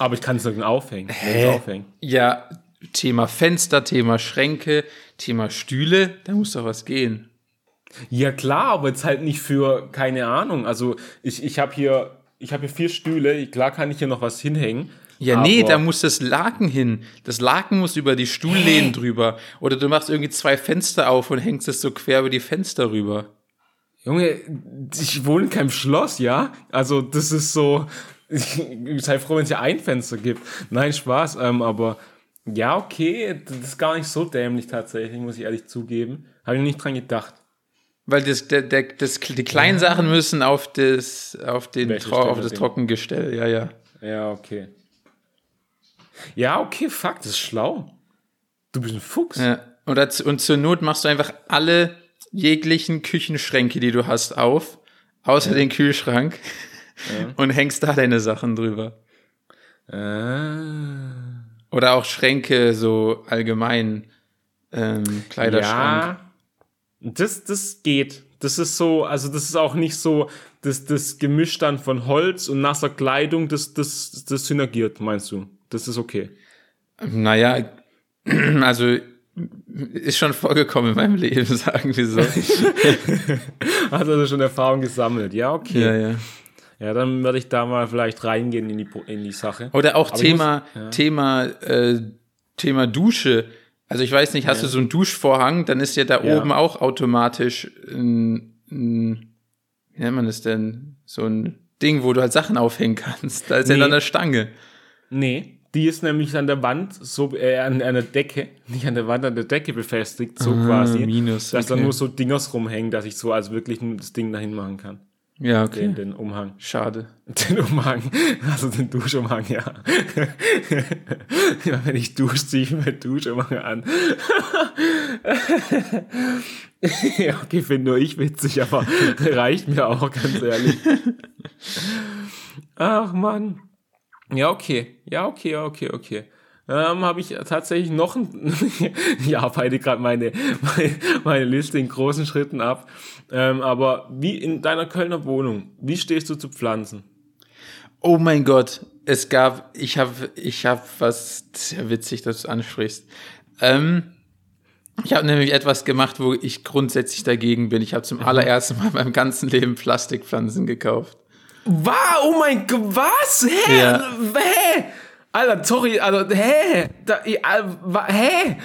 Aber ich kann es dann aufhängen. Hä? aufhängen. Ja, Thema Fenster, Thema Schränke, Thema Stühle, da muss doch was gehen. Ja, klar, aber jetzt halt nicht für, keine Ahnung. Also ich, ich habe hier, ich habe hier vier Stühle. Klar kann ich hier noch was hinhängen. Ja, nee, da muss das Laken hin. Das Laken muss über die Stuhllehnen drüber. Oder du machst irgendwie zwei Fenster auf und hängst es so quer über die Fenster rüber. Junge, ich wohne in keinem Schloss, ja? Also das ist so, sei froh, wenn es ja ein Fenster gibt. Nein, Spaß, ähm, aber ja, okay, das ist gar nicht so dämlich tatsächlich, muss ich ehrlich zugeben. Habe ich nicht dran gedacht. Weil das, der, der, das, die kleinen Sachen müssen auf das, auf den, Tro auf das? Trockengestell, ja, ja. Ja, okay. Ja, okay, fuck, das ist schlau. Du bist ein Fuchs. ja. Und, und zur Not machst du einfach alle jeglichen Küchenschränke, die du hast, auf, außer den Kühlschrank und hängst da deine Sachen drüber. Ah. Oder auch Schränke, so allgemein, ähm, Kleiderschrank. Ja, das, das geht. Das ist so, also das ist auch nicht so, das, das Gemisch dann von Holz und nasser Kleidung, das, das, das synergiert, meinst du? Das ist okay. Naja, also ist schon vorgekommen in meinem Leben, sagen wir so. Hast also schon Erfahrung gesammelt. Ja, okay. ja, Ja, ja. dann werde ich da mal vielleicht reingehen in die, in die Sache. Oder auch Aber Thema, muss- ja. Thema, äh, Thema Dusche. Also ich weiß nicht, hast du so einen Duschvorhang, dann ist ja da Ja. oben auch automatisch ein, ein, wie nennt man das denn? So ein Ding, wo du halt Sachen aufhängen kannst. Da ist ja Nee. dann eine Stange. Nee, die ist nämlich an der Wand, so äh, an, an der Decke, nicht an der Wand, an der Decke befestigt, so quasi. Ah, minus, Dass da nur so Dingers rumhängen, dass ich so als wirklich das Ding dahin machen kann. Ja, okay. Den, den Umhang. Schade. Den Umhang, also den Duschumhang, ja. ja wenn ich dusche, ziehe ich mir den Duschumhang an. ja, okay, finde nur ich witzig, aber reicht mir auch, ganz ehrlich. Ach, Mann. Ja, okay. Ja, okay, okay, okay. Ähm, habe ich tatsächlich noch ein, ich arbeite gerade meine, meine, meine Liste in großen Schritten ab. Ähm, aber wie in deiner Kölner Wohnung, wie stehst du zu Pflanzen? Oh mein Gott, es gab, ich habe, ich habe was sehr witzig, dass du ansprichst. Ähm, Ich habe nämlich etwas gemacht, wo ich grundsätzlich dagegen bin. Ich habe zum allerersten Mal in meinem ganzen Leben Plastikpflanzen gekauft. Wow, oh mein Gott, was? Hä? Ja. Hä? Alter, sorry, also, hä? Da, ich, hä?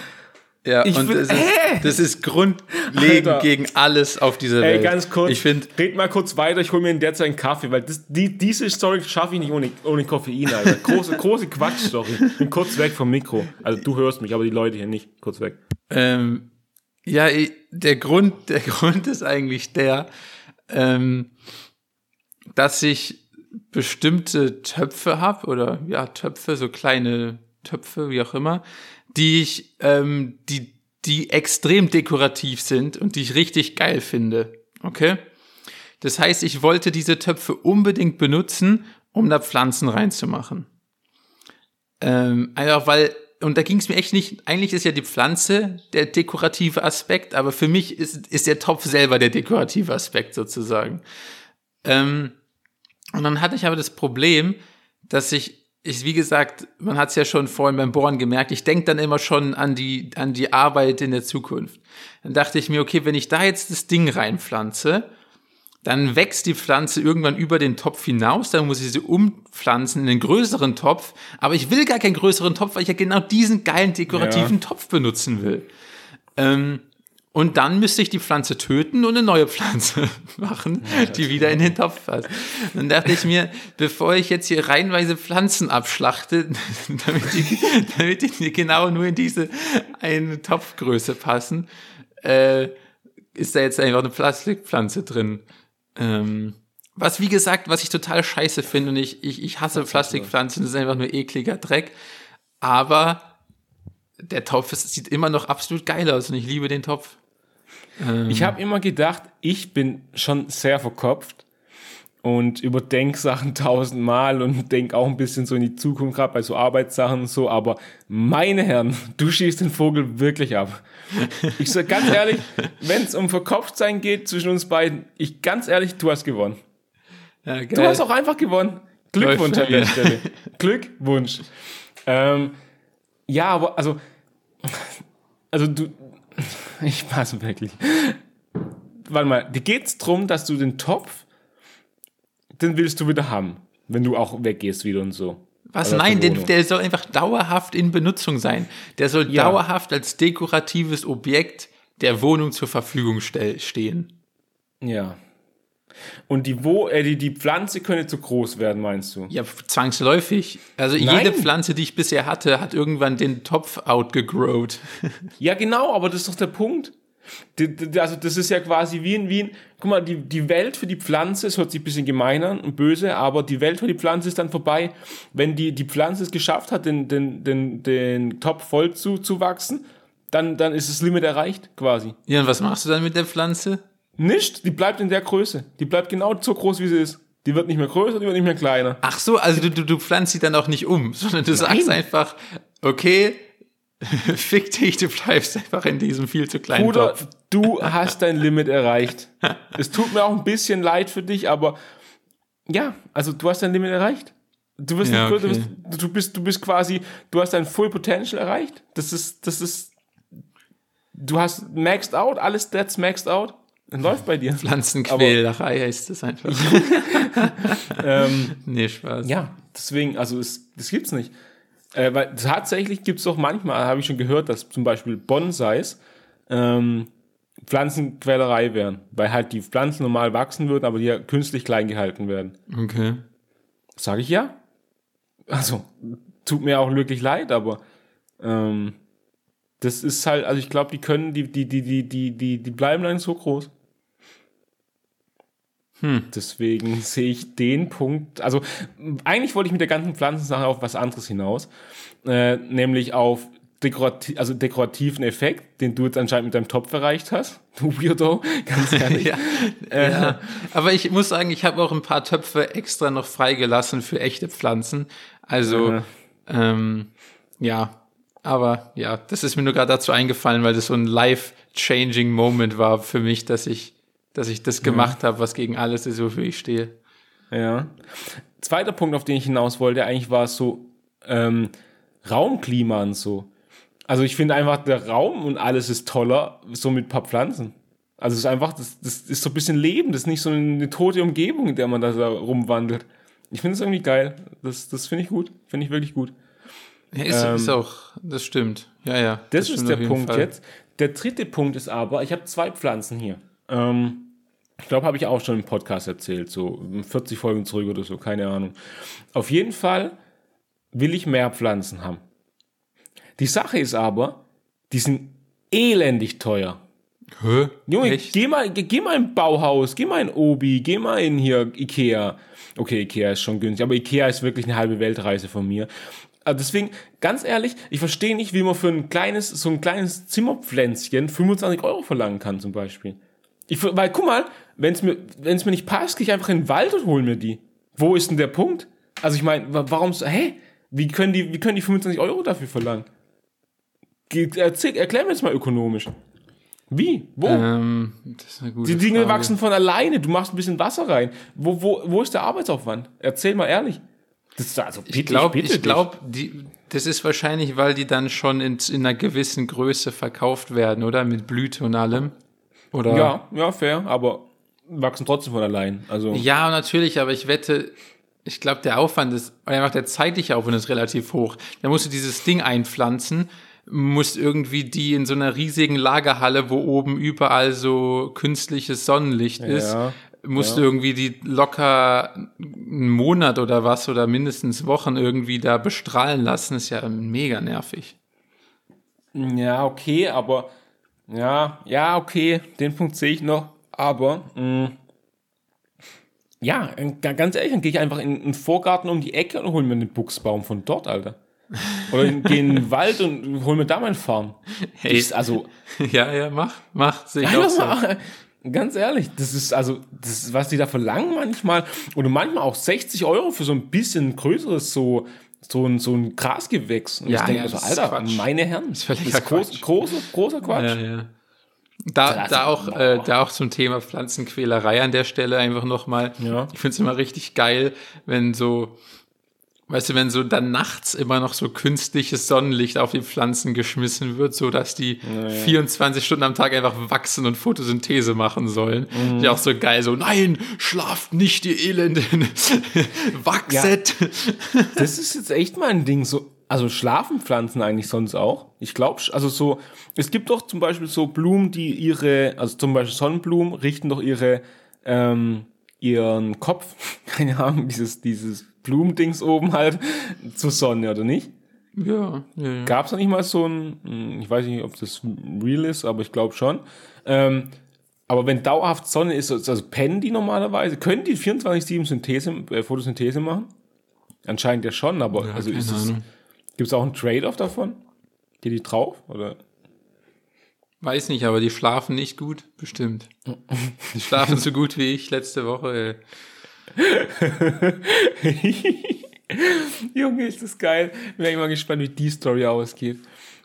Ja, Ich und find- das ist, hä? das ist grundlegend Alter. gegen alles auf dieser Ey, Welt. ganz kurz. Ich finde, red mal kurz weiter. Ich hole mir in der Zeit einen Kaffee, weil das, die, diese Story schaffe ich nicht ohne, ohne Koffein, Alter. Große, große Quatschstory. Bin kurz weg vom Mikro. Also du hörst mich, aber die Leute hier nicht. Kurz weg. ähm, ja, ich- der Grund, der Grund ist eigentlich der, ähm, dass ich bestimmte Töpfe habe oder ja, Töpfe, so kleine Töpfe, wie auch immer, die ich, ähm, die, die extrem dekorativ sind und die ich richtig geil finde. Okay? Das heißt, ich wollte diese Töpfe unbedingt benutzen, um da Pflanzen reinzumachen. Ähm, einfach weil, und da ging es mir echt nicht, eigentlich ist ja die Pflanze der dekorative Aspekt, aber für mich ist, ist der Topf selber der dekorative Aspekt sozusagen. Ähm, und dann hatte ich aber das Problem, dass ich, ich wie gesagt, man hat es ja schon vorhin beim Bohren gemerkt, ich denke dann immer schon an die, an die Arbeit in der Zukunft. Dann dachte ich mir, okay, wenn ich da jetzt das Ding reinpflanze, dann wächst die Pflanze irgendwann über den Topf hinaus, dann muss ich sie umpflanzen in einen größeren Topf, aber ich will gar keinen größeren Topf, weil ich ja genau diesen geilen dekorativen Topf benutzen will. Ähm, und dann müsste ich die Pflanze töten und eine neue Pflanze machen, die wieder in den Topf passt. Dann dachte ich mir, bevor ich jetzt hier reihenweise Pflanzen abschlachte, damit die, damit die genau nur in diese eine Topfgröße passen, äh, ist da jetzt einfach eine Plastikpflanze drin. Ähm, was, wie gesagt, was ich total scheiße finde und ich, ich, ich hasse Plastikpflanzen, das ist einfach nur ekliger Dreck. Aber der Topf sieht immer noch absolut geil aus und ich liebe den Topf. Ich habe immer gedacht, ich bin schon sehr verkopft und überdenke Sachen tausendmal und denke auch ein bisschen so in die Zukunft, gerade bei so Arbeitssachen und so, aber meine Herren, du schießt den Vogel wirklich ab. Ich sag ganz ehrlich, wenn es um Verkopftsein geht zwischen uns beiden, ich ganz ehrlich, du hast gewonnen. Ja. Du hast auch einfach gewonnen. Glückwunsch an der Stelle. Glückwunsch. Ähm, ja, aber also, also du, ich weiß wirklich. Warte mal, dir geht's drum, dass du den Topf, den willst du wieder haben, wenn du auch weggehst wieder und so. Was? Oder Nein, zur der, soll einfach dauerhaft in Benutzung sein. Der soll Ja. dauerhaft als dekoratives Objekt der Wohnung zur Verfügung stehen. Ja. Und die, wo, äh, die, die Pflanze könnte zu groß werden, meinst du? Ja, zwangsläufig. Also Nein. jede Pflanze, die ich bisher hatte, hat irgendwann den Topf outgegrowt. Ja, genau, aber das ist doch der Punkt. Die, die, also das ist ja quasi wie ein, wie ein, guck mal, die, die Welt für die Pflanze, es hört sich ein bisschen gemein an und böse, aber die Welt für die Pflanze ist dann vorbei, wenn die, die Pflanze es geschafft hat, den, den, den, den Topf voll zu, zu wachsen, dann, dann ist das Limit erreicht, quasi. Ja, und was machst du dann mit der Pflanze? Nicht, die bleibt in der Größe. Die bleibt genau so groß, wie sie ist. Die wird nicht mehr größer, die wird nicht mehr kleiner. Ach so, also du, du, du pflanzt sie dann auch nicht um, sondern du sagst einfach, okay, fick dich, du bleibst einfach in diesem viel zu kleinen Bruder, Topf. du hast dein Limit erreicht. Es tut mir auch ein bisschen leid für dich, aber ja, also du hast dein Limit erreicht. Du bist, Ja, nicht, du, okay. bist du bist, du bist quasi, du hast dein Full Potential erreicht. Das ist, das ist, du hast maxed out, alles Stats maxed out. Läuft bei dir. Pflanzenquälerei heißt das einfach. ähm, nee, Spaß. ja, deswegen, also es, das gibt's nicht. Äh, weil tatsächlich gibt's doch manchmal, habe ich schon gehört, dass zum Beispiel Bonsais ähm, Pflanzenquälerei wären, weil halt die Pflanzen normal wachsen würden, aber die ja künstlich klein gehalten werden. Okay. Sage ich ja. Also, tut mir auch wirklich leid, aber ähm, das ist halt, also ich glaube, die können, die, die, die, die, die, die, die bleiben dann so groß. Hm. Deswegen sehe ich den Punkt, also eigentlich wollte ich mit der ganzen Pflanzensache auf was anderes hinaus, äh, nämlich auf dekorati also dekorativen Effekt, den du jetzt anscheinend mit deinem Topf erreicht hast. Du Weirdo, ganz ehrlich. ja, ja. Aber ich muss sagen, ich habe auch ein paar Töpfe extra noch freigelassen für echte Pflanzen. Also, Ja. ähm, ja. Aber ja, das ist mir nur gerade dazu eingefallen, weil das so ein life-changing Moment war für mich, dass ich, dass ich das gemacht habe, was gegen alles ist, wofür ich stehe. Ja. Zweiter Punkt, auf den ich hinaus wollte, eigentlich war es so ähm, Raumklima und so. Also ich finde einfach, der Raum und alles ist toller, so mit ein paar Pflanzen. Also es ist einfach, das, das ist so ein bisschen Leben, das ist nicht so eine tote Umgebung, in der man da rumwandelt. Ich finde es irgendwie geil. Das, das finde ich gut. Finde ich wirklich gut. Ja, ist, ähm, ist auch, das stimmt. Ja, ja. Das, das ist der Punkt Fall. jetzt. Der dritte Punkt ist aber, ich habe zwei Pflanzen hier. Ähm, ich glaube, habe ich auch schon im Podcast erzählt, so 40 Folgen zurück oder so, keine Ahnung. Auf jeden Fall will ich mehr Pflanzen haben. Die Sache ist aber, die sind elendig teuer. Hä? Junge, Echt? geh mal, geh mal in Bauhaus, geh mal in Obi, geh mal in hier Ikea. Okay, Ikea ist schon günstig, aber Ikea ist wirklich eine halbe Weltreise von mir. Also deswegen, ganz ehrlich, ich verstehe nicht, wie man für ein kleines, so ein kleines Zimmerpflänzchen 25 Euro verlangen kann, zum Beispiel. Ich, weil, guck mal, wenn es mir, wenn's mir nicht passt, gehe ich einfach in den Wald und hol mir die. Wo ist denn der Punkt? Also ich meine, warum, hä? Wie können die, wie können die 25 Euro dafür verlangen? Erzähl, erklär mir jetzt mal ökonomisch. Wie? Wo? Ähm, die Dinge Frage. wachsen von alleine. Du machst ein bisschen Wasser rein. Wo, wo, wo ist der Arbeitsaufwand? Erzähl mal ehrlich. Das ist also bitte, ich glaube, ich, ich glaube, das ist wahrscheinlich, weil die dann schon in, in einer gewissen Größe verkauft werden, oder mit Blüte und allem. Oder? Ja, ja, fair. Aber wachsen trotzdem von allein. Also ja, natürlich. Aber ich wette, ich glaube, der Aufwand ist einfach der zeitliche Aufwand ist relativ hoch. Da musst du dieses Ding einpflanzen musst irgendwie die in so einer riesigen Lagerhalle, wo oben überall so künstliches Sonnenlicht ja, ist, musst ja. irgendwie die locker einen Monat oder was oder mindestens Wochen irgendwie da bestrahlen lassen, ist ja mega nervig. Ja, okay, aber ja, ja, okay, den Punkt sehe ich noch, aber mh, mm, ja, ganz ehrlich, dann gehe ich einfach in den Vorgarten um die Ecke und hole mir einen Buchsbaum von dort, Alter. Oder in den Wald und hol mir da mein Farm. Hey. Das, also. Ja, ja, mach, mach, sehe ich auch so. Ganz ehrlich, das ist also, das ist, was die da verlangen manchmal. Oder manchmal auch 60 Euro für so ein bisschen größeres, so, so ein, so ein Grasgewächs. Und ja, ich denke ja, so, Alter, meine Herren. Das ist das ist groß, großer, großer Quatsch. Ja, ja. Da, da, auch, äh, da auch zum Thema Pflanzenquälerei an der Stelle einfach nochmal. Ja. Ich finde es immer richtig geil, wenn so Weißt du, wenn so dann nachts immer noch so künstliches Sonnenlicht auf die Pflanzen geschmissen wird, so dass die ja, 24 Stunden am Tag einfach wachsen und Photosynthese machen sollen. Mhm. Ja auch so geil, so nein, schlaft nicht, ihr Elenden, wachset. Ja, das ist jetzt echt mal ein Ding, so, also schlafen Pflanzen eigentlich sonst auch? Ich glaube, also so, es gibt doch zum Beispiel so Blumen, die ihre, also zum Beispiel Sonnenblumen richten doch ihre, ähm, ihren Kopf, keine Ahnung, dieses, dieses Blumendings oben halt zur Sonne, oder nicht? Ja. ja, ja. Gab es da nicht mal so ein, hm, ich weiß nicht, ob das real ist, aber ich glaube schon. Ähm, aber wenn dauerhaft Sonne ist, also pennen die normalerweise, können die 24-7 Synthese, äh, Photosynthese machen? Anscheinend ja schon, aber ja, also ist es, gibt es auch einen Trade-off davon? Geht die drauf? Oder? Weiß nicht, aber die schlafen nicht gut, bestimmt. Die schlafen so gut wie ich letzte Woche. Junge, ist das geil. Bin ich mal gespannt, wie die Story ausgeht.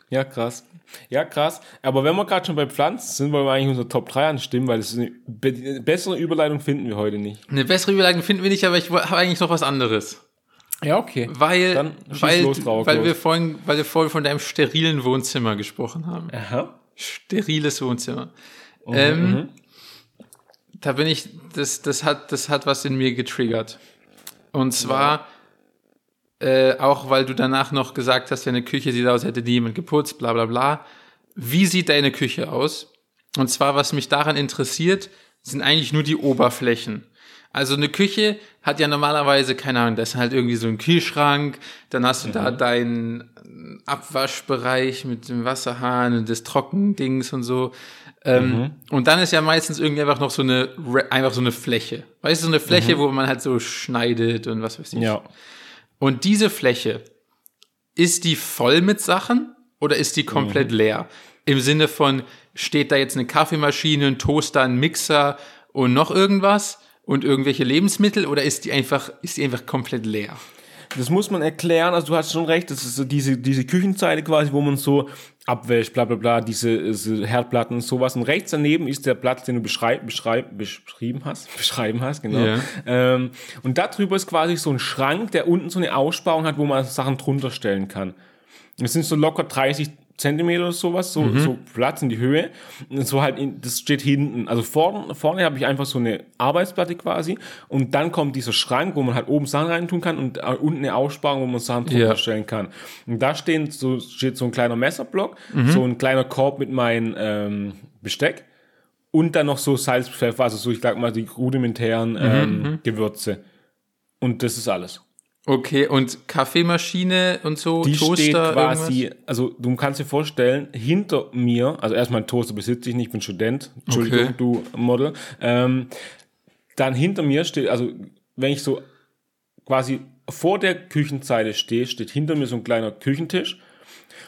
Ja, krass. Ja, krass. Aber wenn wir gerade schon bei Pflanzen sind, wollen wir eigentlich unsere Top 3 anstimmen, weil das ist eine, be bessere Überleitung finden wir heute nicht. Eine bessere Überleitung finden wir nicht, aber ich habe eigentlich noch was anderes. Ja, okay. Weil, weil, los, weil wir vorhin, weil wir vorhin von deinem sterilen Wohnzimmer gesprochen haben. Aha. Steriles Wohnzimmer. Mhm, ähm, mhm da bin ich, das, das hat, das hat was in mir getriggert. Und zwar, ja. äh, auch weil du danach noch gesagt hast, deine Küche sieht aus, hätte die jemand geputzt, bla bla bla. Wie sieht deine Küche aus? Und zwar, was mich daran interessiert, sind eigentlich nur die Oberflächen. Also eine Küche hat ja normalerweise, keine Ahnung, das ist halt irgendwie so ein Kühlschrank, dann hast du mhm. da deinen Abwaschbereich mit dem Wasserhahn und das Trockendings und so. Ähm, mhm. Und dann ist ja meistens irgendwie einfach noch so eine, einfach so eine Fläche. Weißt du, so eine Fläche, mhm. wo man halt so schneidet und was weiß ich. Ja. Und diese Fläche, ist die voll mit Sachen oder ist die komplett mhm. leer? Im Sinne von, steht da jetzt eine Kaffeemaschine, ein Toaster, ein Mixer und noch irgendwas und irgendwelche Lebensmittel oder ist die einfach, ist die einfach komplett leer? Das muss man erklären, also du hast schon recht, das ist so diese, diese Küchenzeile quasi, wo man so abwäscht, bla bla bla, diese, diese Herdplatten und sowas. Und rechts daneben ist der Platz, den du beschreib, beschreib, beschrieben hast, beschreiben hast, genau. Ja. Ähm, und da drüber ist quasi so ein Schrank, der unten so eine Aussparung hat, wo man Sachen drunter stellen kann. Es sind so locker 30 Zentimeter oder sowas, so, so Platz in die Höhe. Und so halt, in, das steht hinten. Also vorne, vorne habe ich einfach so eine Arbeitsplatte quasi. Und dann kommt dieser Schrank, wo man halt oben Sachen reintun kann und äh, unten eine Aussparung, wo man Sachen drunter Ja. stellen kann. Und da stehen so, steht so ein kleiner Messerblock, so ein kleiner Korb mit meinem ähm, Besteck. Und dann noch so Salz, Pfeffer, also so, ich sag mal, die rudimentären ähm, Gewürze. Und das ist alles. Okay, und Kaffeemaschine und so, Die Toaster, steht quasi, irgendwas? also du kannst dir vorstellen, hinter mir, also erstmal einen Toaster besitze ich nicht, ich bin Student, Entschuldigung, Okay. du Model. Ähm, dann hinter mir steht, also wenn ich so quasi vor der Küchenzeile stehe, steht hinter mir so ein kleiner Küchentisch.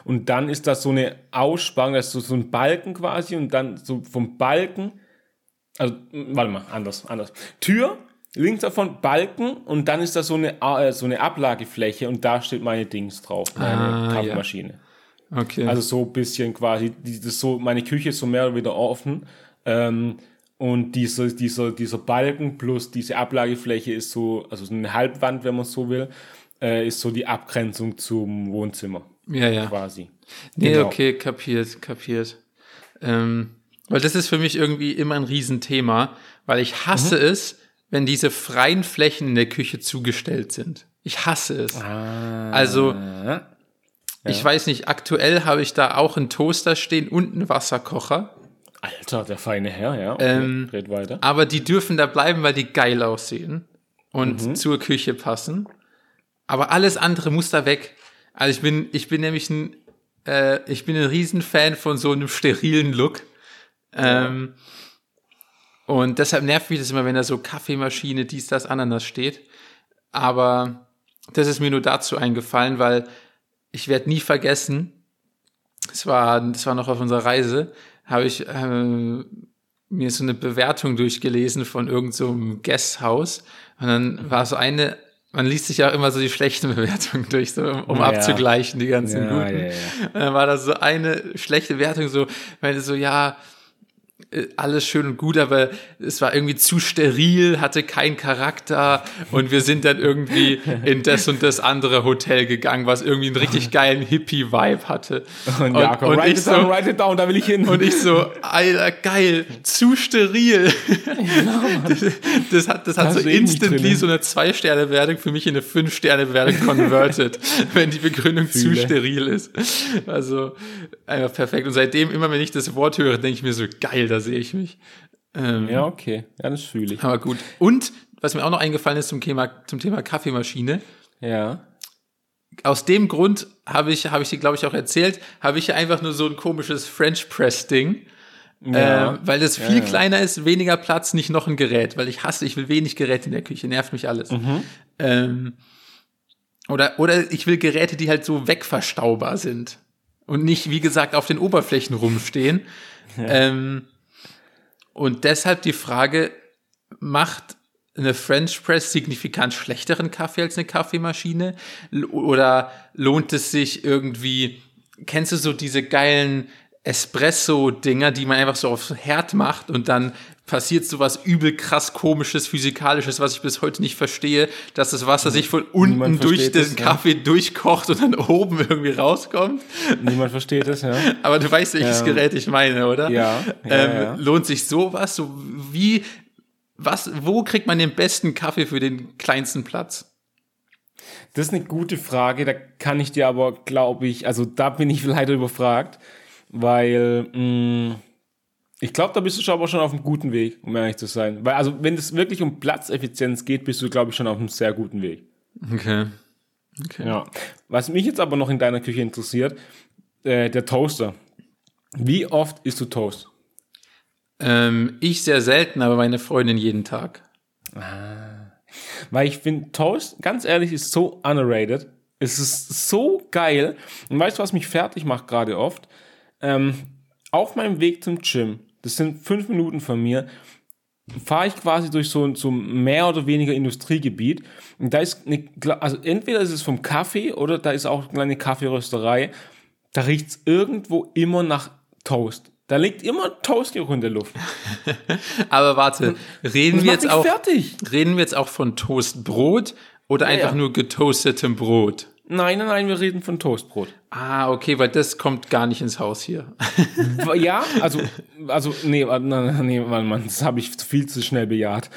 Und dann ist das so eine Aussparung, das ist so, so ein Balken quasi und dann so vom Balken, also warte mal, anders, anders. Tür, links davon Balken und dann ist da so eine, äh, so eine Ablagefläche und da steht meine Dings drauf, meine Ah, ja. Kaffeemaschine. Okay. Also so ein bisschen quasi, die- das so, meine Küche ist so mehr oder weniger offen. Ähm, und dieser, dieser, dieser Balken plus diese Ablagefläche ist so, also so eine Halbwand, wenn man so will, äh, ist so die Abgrenzung zum Wohnzimmer ja, ja. quasi. Nee, Genau. okay, kapiert, kapiert. Ähm, weil das ist für mich irgendwie immer ein Riesenthema, weil ich hasse Mhm. es, wenn diese freien Flächen in der Küche zugestellt sind. Ich hasse es. Ah. Also, ich weiß nicht, aktuell habe ich da auch einen Toaster stehen und einen Wasserkocher, Alter, der feine Herr, ja. Okay, Ähm, red weiter. aber die dürfen da bleiben, weil die geil aussehen und Mhm. zur Küche passen. Aber alles andere muss da weg. Also ich bin, ich bin nämlich ein, äh, ich bin ein Riesenfan von so einem sterilen Look. Ähm, und deshalb nervt mich das immer, wenn da so Kaffeemaschine, dies, das, Ananas steht. Aber das ist mir nur dazu eingefallen, weil ich werde nie vergessen, es war, das war noch auf unserer Reise, habe ich äh, mir so eine Bewertung durchgelesen von irgendeinem so einem Guesthouse. Und dann war so eine, man liest sich ja immer so die schlechten Bewertungen durch, so, um, Ja. abzugleichen, die ganzen Ja, guten. ja, dann war da so eine schlechte Wertung, so, weil so, ja, alles schön und gut, aber es war irgendwie zu steril, hatte keinen Charakter und wir sind dann irgendwie in das und das andere Hotel gegangen, was irgendwie einen richtig geilen Hippie-Vibe hatte. Und Jakob, und write ich it down, so, write it down, da will ich hin. und ich so, Alter, geil, zu steril. Das, das hat, das hat Da so eh instantly so eine Zwei-Sterne-Bewertung für mich in eine Fünf-Sterne-Bewertung converted, wenn die Begründung zu Fühle. steril ist. Also, einfach perfekt. Und seitdem, immer wenn ich das Wort höre, denke ich mir so, geil, da sehe ich mich. Ähm, ja, okay. Ja, das fühle ich. Aber gut. Und, was mir auch noch eingefallen ist zum Thema, zum Thema Kaffeemaschine, Ja. aus dem Grund habe ich, habe ich dir, glaube ich, auch erzählt, habe ich hier einfach nur so ein komisches French Press Ding. Ja. Ähm, weil das viel ja. kleiner ist, weniger Platz, nicht noch ein Gerät, weil ich hasse, ich will wenig Geräte in der Küche, nervt mich alles. Mhm. Ähm, oder, oder ich will Geräte, die halt so wegverstaubar sind und nicht, wie gesagt, auf den Oberflächen rumstehen. Ähm, und deshalb die Frage, macht eine French Press signifikant schlechteren Kaffee als eine Kaffeemaschine? Oder lohnt es sich irgendwie, kennst du so diese geilen Espresso-Dinger, die man einfach so aufs Herd macht und dann passiert so was übel krass komisches, physikalisches, was ich bis heute nicht verstehe, dass das Wasser sich von unten durch den es, ne? Kaffee durchkocht und dann oben irgendwie rauskommt. Niemand versteht das, ja. Aber du weißt, welches Ähm, Gerät ich meine, oder? ja, ja, ähm, ja. Lohnt sich sowas? So wie, was, wo kriegt man den besten Kaffee für den kleinsten Platz? Das ist eine gute Frage, da kann ich dir aber, glaube ich, also da bin ich leider überfragt, weil mh, ich glaube, da bist du schon aber schon auf einem guten Weg, um ehrlich zu sein. Weil, also, wenn es wirklich um Platzeffizienz geht, bist du, glaube ich, schon auf einem sehr guten Weg. Okay. Okay. Ja. Was mich jetzt aber noch in deiner Küche interessiert, äh, der Toaster. Wie oft isst du Toast? Ähm, ich sehr selten, aber meine Freundin jeden Tag. Weil ich finde, Toast, ganz ehrlich, ist so underrated. Es ist so geil. Und weißt du, was mich fertig macht gerade oft? Ähm, auf meinem Weg zum Gym, das sind fünf Minuten von mir, fahre ich quasi durch so ein so mehr oder weniger Industriegebiet. Und da ist eine, also entweder ist es vom Kaffee oder da ist auch eine kleine Kaffeerösterei. Da riecht es irgendwo immer nach Toast. Da liegt immer Toastgeruch in der Luft. Aber warte, reden wir jetzt auch, fertig. reden wir jetzt auch von Toastbrot oder einfach ja. nur getoastetem Brot? Nein, nein, nein, wir reden von Toastbrot. Ah, okay, weil das kommt gar nicht ins Haus hier. Ja, also, also, nee, nee, warte mal, das habe ich viel zu schnell bejaht.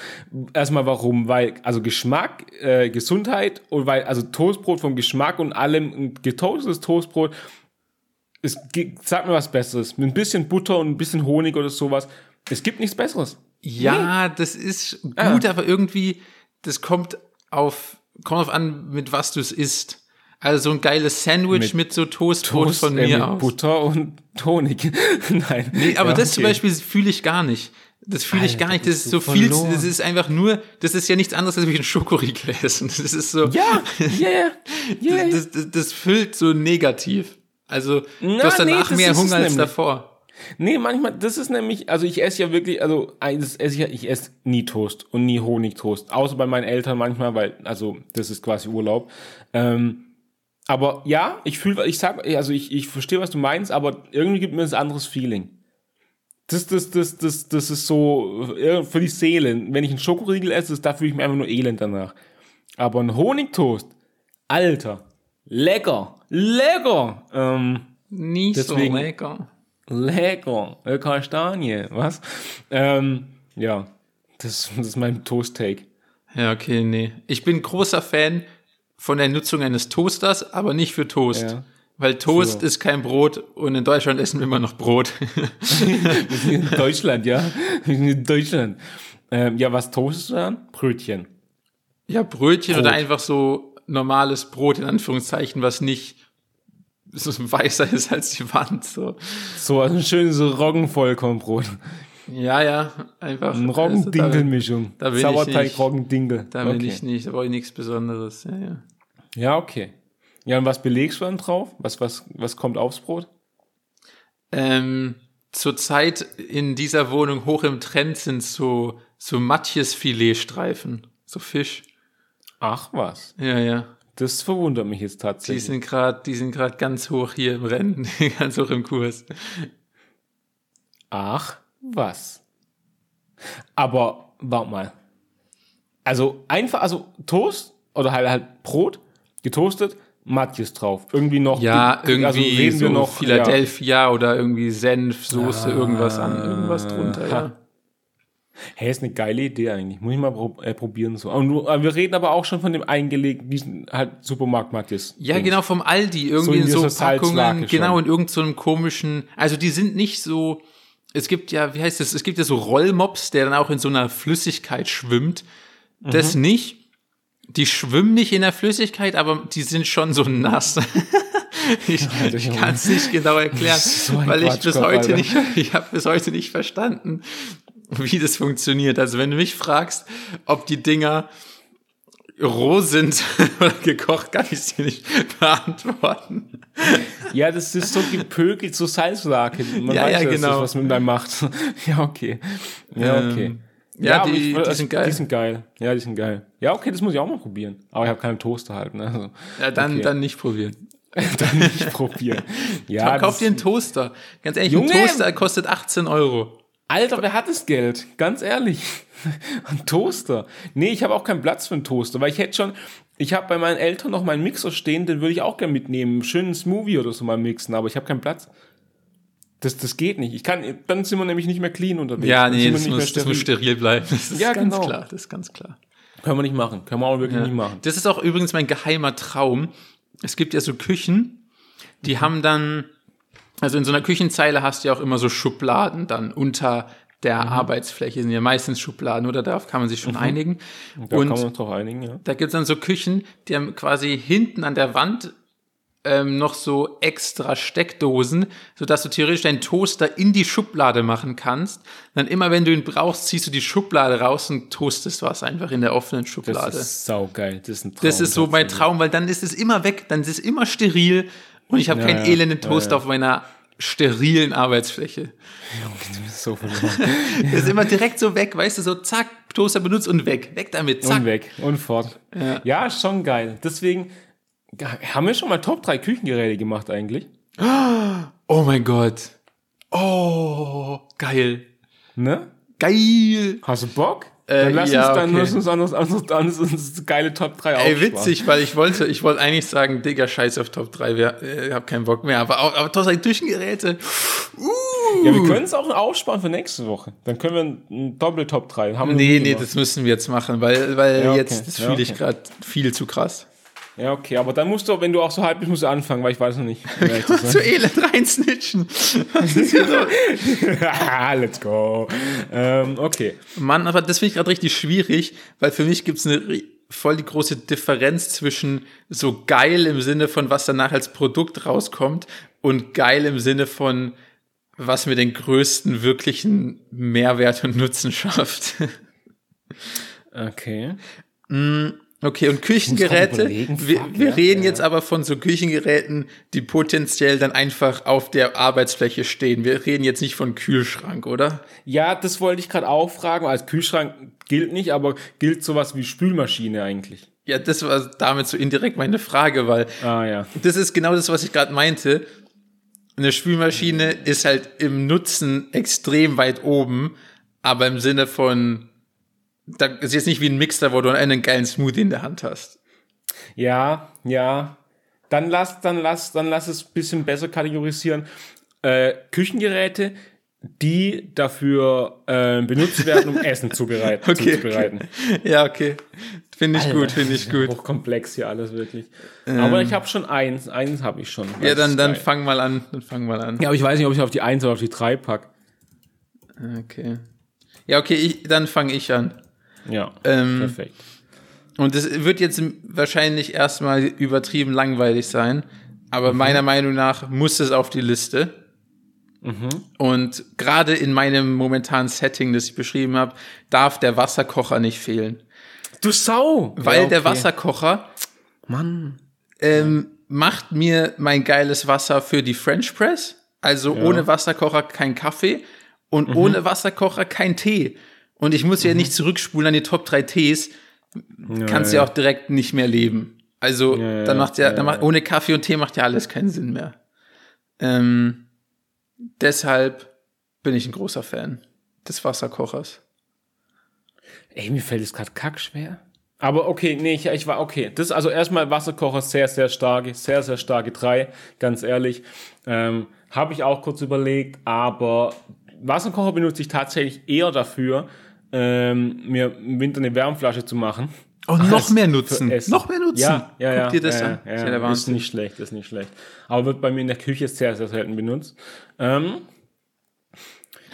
Erstmal warum? Weil, also Geschmack, äh, Gesundheit und weil, also Toastbrot vom Geschmack und allem, ein getoastetes Toastbrot, es gibt, sag mir was Besseres. Mit ein bisschen Butter und ein bisschen Honig oder sowas. Es gibt nichts Besseres. Ja, das ist gut, Ah. aber irgendwie, das kommt auf, kommt auf an, mit was du es isst. Also so ein geiles Sandwich mit, Mit so Toastbrot Toast, von äh, mir mit aus. Butter und Honig. Nein. Nee, aber Ja, das zum okay. Beispiel fühle ich gar nicht. Das fühle ich gar nicht. Das ist du so viel, das ist einfach nur, das ist ja nichts anderes als wie ein Schokoriegel essen. Das ist so, Ja, ja, ja. ja, ja. das, das, das füllt so negativ. Also, du Na, hast danach nee, das mehr Hunger als davor. Nee, manchmal, das ist nämlich, also ich esse ja wirklich, also esse ich ja, ich esse nie Toast und nie Honigtoast. Außer bei meinen Eltern manchmal, weil, also das ist quasi Urlaub. Ähm, aber ja, ich fühle, ich sag, also ich, ich verstehe, was du meinst, aber irgendwie gibt mir das ein anderes Feeling. Das, das, das, das, das ist so äh, für die Seele. Wenn ich einen Schokoriegel esse, da fühle ich mich einfach nur elend danach. Aber ein Honigtoast, Alter, lecker, lecker. Ähm, Nicht Deswegen- so lecker. Lecker, äh, Kastanie, was? Ähm, ja, das, das ist mein Toast-Take. Ja, okay, nee. Ich bin großer Fan von der Nutzung eines Toasters, aber nicht für Toast. Ja. Weil Toast So. ist kein Brot und in Deutschland essen wir immer noch Brot. Wir sind in Deutschland, ja. Wir sind in Deutschland. Ähm, ja, was toastest du dann? Brötchen. ja, Brötchen Brot. oder einfach so normales Brot in Anführungszeichen, was nicht so weißer ist als die Wand. So. So ein schönes Roggenvollkornbrot. Ja, ja, einfach. Ich nicht. Sauerteig, Roggendinkel. Da, will okay. ich nicht, da brauche ich nichts Besonderes. Ja, ja. Ja, okay. Ja, und was belegst du dann drauf? Was, was, was kommt aufs Brot? Ähm, zurzeit in dieser Wohnung hoch im Trend sind so, so Matjes-Filetstreifen. So Fisch. Ach was. Ja, ja. Das verwundert mich jetzt Die tatsächlich. sind gerade, die sind gerade ganz hoch hier im Rennen, ganz hoch im Kurs. Ach, was? Aber, warte mal. Also einfach, also Toast oder halt, halt Brot, getoastet, Matjes drauf. Irgendwie noch. Ja, also irgendwie reden so wir noch, Philadelphia oder irgendwie Senf, Soße, Ah, irgendwas an, irgendwas drunter, ja. Hey, ist eine geile Idee eigentlich. Muss ich mal prob äh, probieren so. Aber wir reden aber auch schon von dem eingelegten, diesen halt Supermarkt Matjes. Ja, genau, vom Aldi, irgendwie in in so, Packungen, genau, in irgendeinem so einem komischen, also die sind nicht so, es gibt ja, wie heißt das, es gibt ja so Rollmops, der dann auch in so einer Flüssigkeit schwimmt. Das Mhm. nicht. Die schwimmen nicht in der Flüssigkeit, aber die sind schon so nass. ich Alter, ich kann es nicht genau erklären, So weil ich bis heute Alter. nicht, ich habe bis heute nicht verstanden, wie das funktioniert. Also wenn du mich fragst, ob die Dinger roh sind oder gekocht, kann ich es dir nicht beantworten. Ja, das ist so gepökelt, so Salzlake. Man Ja, weiß ja, genau. Das, was man da macht. ja, okay. Ja, okay. Ähm, ja, aber die- ich- die also, sind geil. Die sind geil. Ja, die sind geil. Ja, okay, das muss ich auch mal probieren. Aber ich habe keine Toaster halt. Ne? Also, Ja, dann, Okay. dann nicht probieren. dann nicht probieren. Ja, Kauf dir einen Toaster. Ganz ehrlich, Junge! ein Toaster kostet 18 Euro. Alter, wer hat das Geld? Ganz ehrlich. Ein Toaster. Nee, ich habe auch keinen Platz für einen Toaster, weil ich hätte schon, ich habe bei meinen Eltern noch meinen Mixer stehen, den würde ich auch gerne mitnehmen. Schönen Smoothie oder so mal mixen, aber ich habe keinen Platz. Das, das geht nicht. Ich kann, dann sind wir nämlich nicht mehr clean unterwegs. Ja, nee, das muss, das muss steril. bleiben. Das ist Ja, ganz genau. klar. Das ist ganz klar. Können wir nicht machen. Können wir auch wirklich nicht machen. Das ist auch übrigens mein geheimer Traum. Es gibt ja so Küchen, die Mhm. haben dann, also in so einer Küchenzeile hast du ja auch immer so Schubladen dann unter der Mhm. Arbeitsfläche, sind ja meistens Schubladen, oder? Darauf kann man sich schon einigen. Da Und kann man drauf einigen, ja. Da gibt's dann so Küchen, die haben quasi hinten an der Wand ähm, noch so extra Steckdosen, sodass du theoretisch deinen Toaster in die Schublade machen kannst. Dann immer, wenn du ihn brauchst, ziehst du die Schublade raus und toastest was einfach in der offenen Das Schublade. ist saugeil. Das ist ein Traum. Das ist so mein. Traum, weil dann ist es immer weg, dann ist es immer steril und ich habe Ja, keinen ja. elenden Ja, Toaster ja. auf meiner sterilen Arbeitsfläche. So. Das ist immer direkt so weg, weißt du, so zack, Toaster benutzt und weg. Weg damit, zack. Und weg und fort. Ja. Schon geil. Deswegen haben wir schon mal Top 3 Küchengeräte gemacht eigentlich. Oh mein Gott. Oh, geil. Ne? Geil. Hast du Bock? Äh, Dann lass ja, uns dann okay. lass uns anders, anders, dann ist uns geile Top 3 Ey, aufsparen. witzig, weil ich wollte, ich wollte eigentlich sagen, Digga, scheiß auf Top 3, wir, äh, hab keinen Bock mehr, aber, aber trotzdem Küchengeräte. Ja, wir können es auch aufsparen für nächste Woche. Dann können wir ein Doppel-Top 3. Haben Nee, nee, gemacht. das müssen wir jetzt machen, weil, weil Ja, okay. jetzt, das Ja, fühle ich okay. gerade viel zu krass. Ja, okay, aber dann musst du, wenn du auch so halb bist, musst du anfangen, weil ich weiß noch nicht. zu elend reinsnitchen. Was ist hier los? Let's go. Ähm, okay. Mann, aber das finde ich gerade richtig schwierig, weil für mich gibt's eine ri- voll die große Differenz zwischen so geil im Sinne von, was danach als Produkt rauskommt und geil im Sinne von, was mir den größten wirklichen Mehrwert und Nutzen schafft. Okay. Okay, und Küchengeräte, wir, wir reden jetzt aber von so Küchengeräten, die potenziell dann einfach auf der Arbeitsfläche stehen. Wir reden jetzt nicht von Kühlschrank, oder? Ja, das wollte ich gerade auch fragen. Als Kühlschrank gilt nicht, aber gilt sowas wie Spülmaschine eigentlich. Ja, das war damit so indirekt meine Frage, weil Ah ja. das ist genau das, was ich gerade meinte. Eine Spülmaschine ist halt im Nutzen extrem weit oben, aber im Sinne von, da ist jetzt nicht wie ein Mixer, wo du einen geilen Smoothie in der Hand hast. Ja, ja. Dann lass, dann lass, dann lass es ein bisschen besser kategorisieren. Äh, Küchengeräte, die dafür äh, benutzt werden, um Essen zubereit Okay, zuzubereiten. Ja, okay. Finde ich gut, finde ich gut. Hochkomplex hier alles wirklich. Aber ich habe schon eins. Eins habe ich schon. Ja, dann, dann geil. fang mal an. Dann fang mal an. Ja, aber ich weiß nicht, ob ich auf die eins oder auf die drei pack. Okay. Ja, okay, ich, dann fange ich an. Ja, Ähm, perfekt. Und es wird jetzt wahrscheinlich erstmal übertrieben langweilig sein, aber Mhm. meiner Meinung nach muss es auf die Liste. Mhm. Und gerade in meinem momentanen Setting, das ich beschrieben habe, darf der Wasserkocher nicht fehlen. Du Sau! Weil Ja, der okay. Wasserkocher Mann. ähm, macht mir mein geiles Wasser für die French Press. Also ohne Wasserkocher kein Kaffee und Mhm. ohne Wasserkocher kein Tee. Und ich muss ja nicht zurückspulen an die Top 3 Tees. Kannst ja, ja. auch direkt nicht mehr leben. Also Ja, dann ja, macht ja, ja, dann macht, ohne Kaffee und Tee macht ja alles keinen Sinn mehr. Ähm, deshalb bin ich ein großer Fan des Wasserkochers. Ey, mir fällt es gerade kackschwer. Aber okay, nee, ich, ich war okay. Das ist also erstmal Wasserkocher sehr, sehr starke, sehr, sehr starke drei, ganz ehrlich. Ähm, Habe ich auch kurz überlegt, aber Wasserkocher benutze ich tatsächlich eher dafür, ähm, mir im Winter eine Wärmflasche zu machen. Und noch mehr Nutzen. Noch mehr Nutzen. Ja, ja, ja. Guck dir das ja, an. Ja, ist ja ja, der ist nicht schlecht, ist nicht schlecht. Aber wird bei mir in der Küche sehr, sehr selten benutzt. Ähm,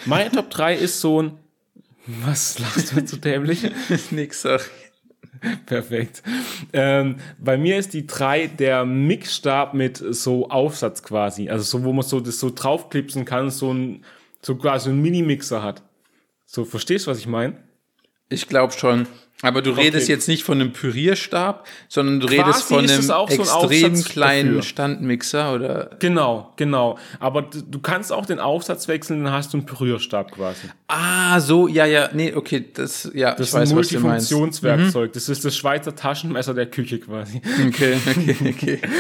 meine Top 3 ist so ein. Was lachst du jetzt so dämlich? Nix, sag. Perfekt. Ähm, bei mir ist die 3 der Mixstab mit so Aufsatz quasi. Also so, wo man so das so draufklipsen kann, so ein, so quasi ein Mini-Mixer hat. So, verstehst du, was ich meine? Ich glaube schon. Aber du redest jetzt nicht von einem Pürierstab, sondern du redest Quasi von ist einem so ein extrem Aufsatz kleinen dafür. Standmixer oder. Genau, genau. Aber du, kannst auch den Aufsatz wechseln, dann hast du einen Pürierstab quasi. Ah, so, ja, ja, nee, okay, das, ja, Das ich weiß, ist ein was du meinst. Mhm. Multifunktionswerkzeug. Das ist das Schweizer Taschenmesser der Küche quasi. Okay, okay, okay.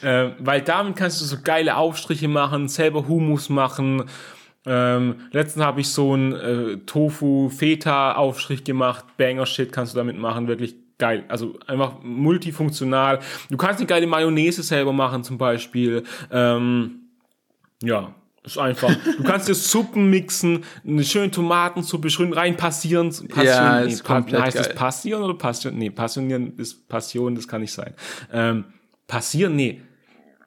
Ähm, weil damit kannst du so geile Aufstriche machen, selber Hummus machen. Ähm, letztens habe ich so einen äh, Tofu-Feta-Aufstrich gemacht. Banger-Shit kannst du damit machen, wirklich geil. Also einfach multifunktional. Du kannst eine geile Mayonnaise selber machen zum Beispiel. Ähm, ja, ist einfach. Du kannst dir Suppen mixen, eine schöne Tomatensuppe schön rein passieren. Passion, Ja, nee, ist pa komplett heißt das geil. passieren oder passion? Nee, passionieren ist Passion, das kann nicht sein. Ähm, passieren, nee.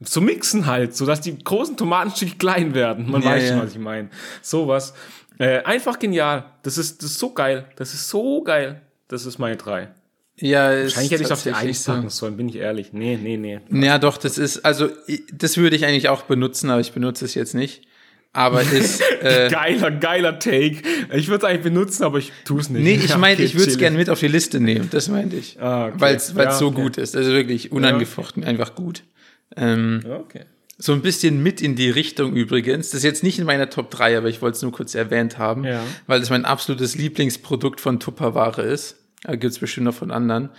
So mixen halt, so dass die großen Tomatenstücke klein werden. Man Ja, weiß schon, ja. was ich meine. Sowas. Äh, einfach genial. Das ist, das ist so geil. Das ist so geil. Das ist meine drei. Ja, Eigentlich hätte ich es auf die Eins packen sollen, bin ich ehrlich. Nee, nee, nee. Ja, doch, das ist, also, das würde ich eigentlich auch benutzen, aber ich benutze es jetzt nicht. Aber ist, äh, Geiler, geiler Take. Ich würde es eigentlich benutzen, aber ich tue es nicht. nee, ich Ja, meine, okay, ich würde es gerne mit auf die Liste nehmen, das meinte ich. Ah, okay. Weil es Ja, so okay. gut ist, also wirklich unangefochten, einfach gut. Ähm, Okay. So ein bisschen mit in die Richtung übrigens. Das ist jetzt nicht in meiner Top 3, aber ich wollte es nur kurz erwähnt haben, Ja. weil das mein absolutes Lieblingsprodukt von Tupperware ist. Da gibt es bestimmt noch von anderen.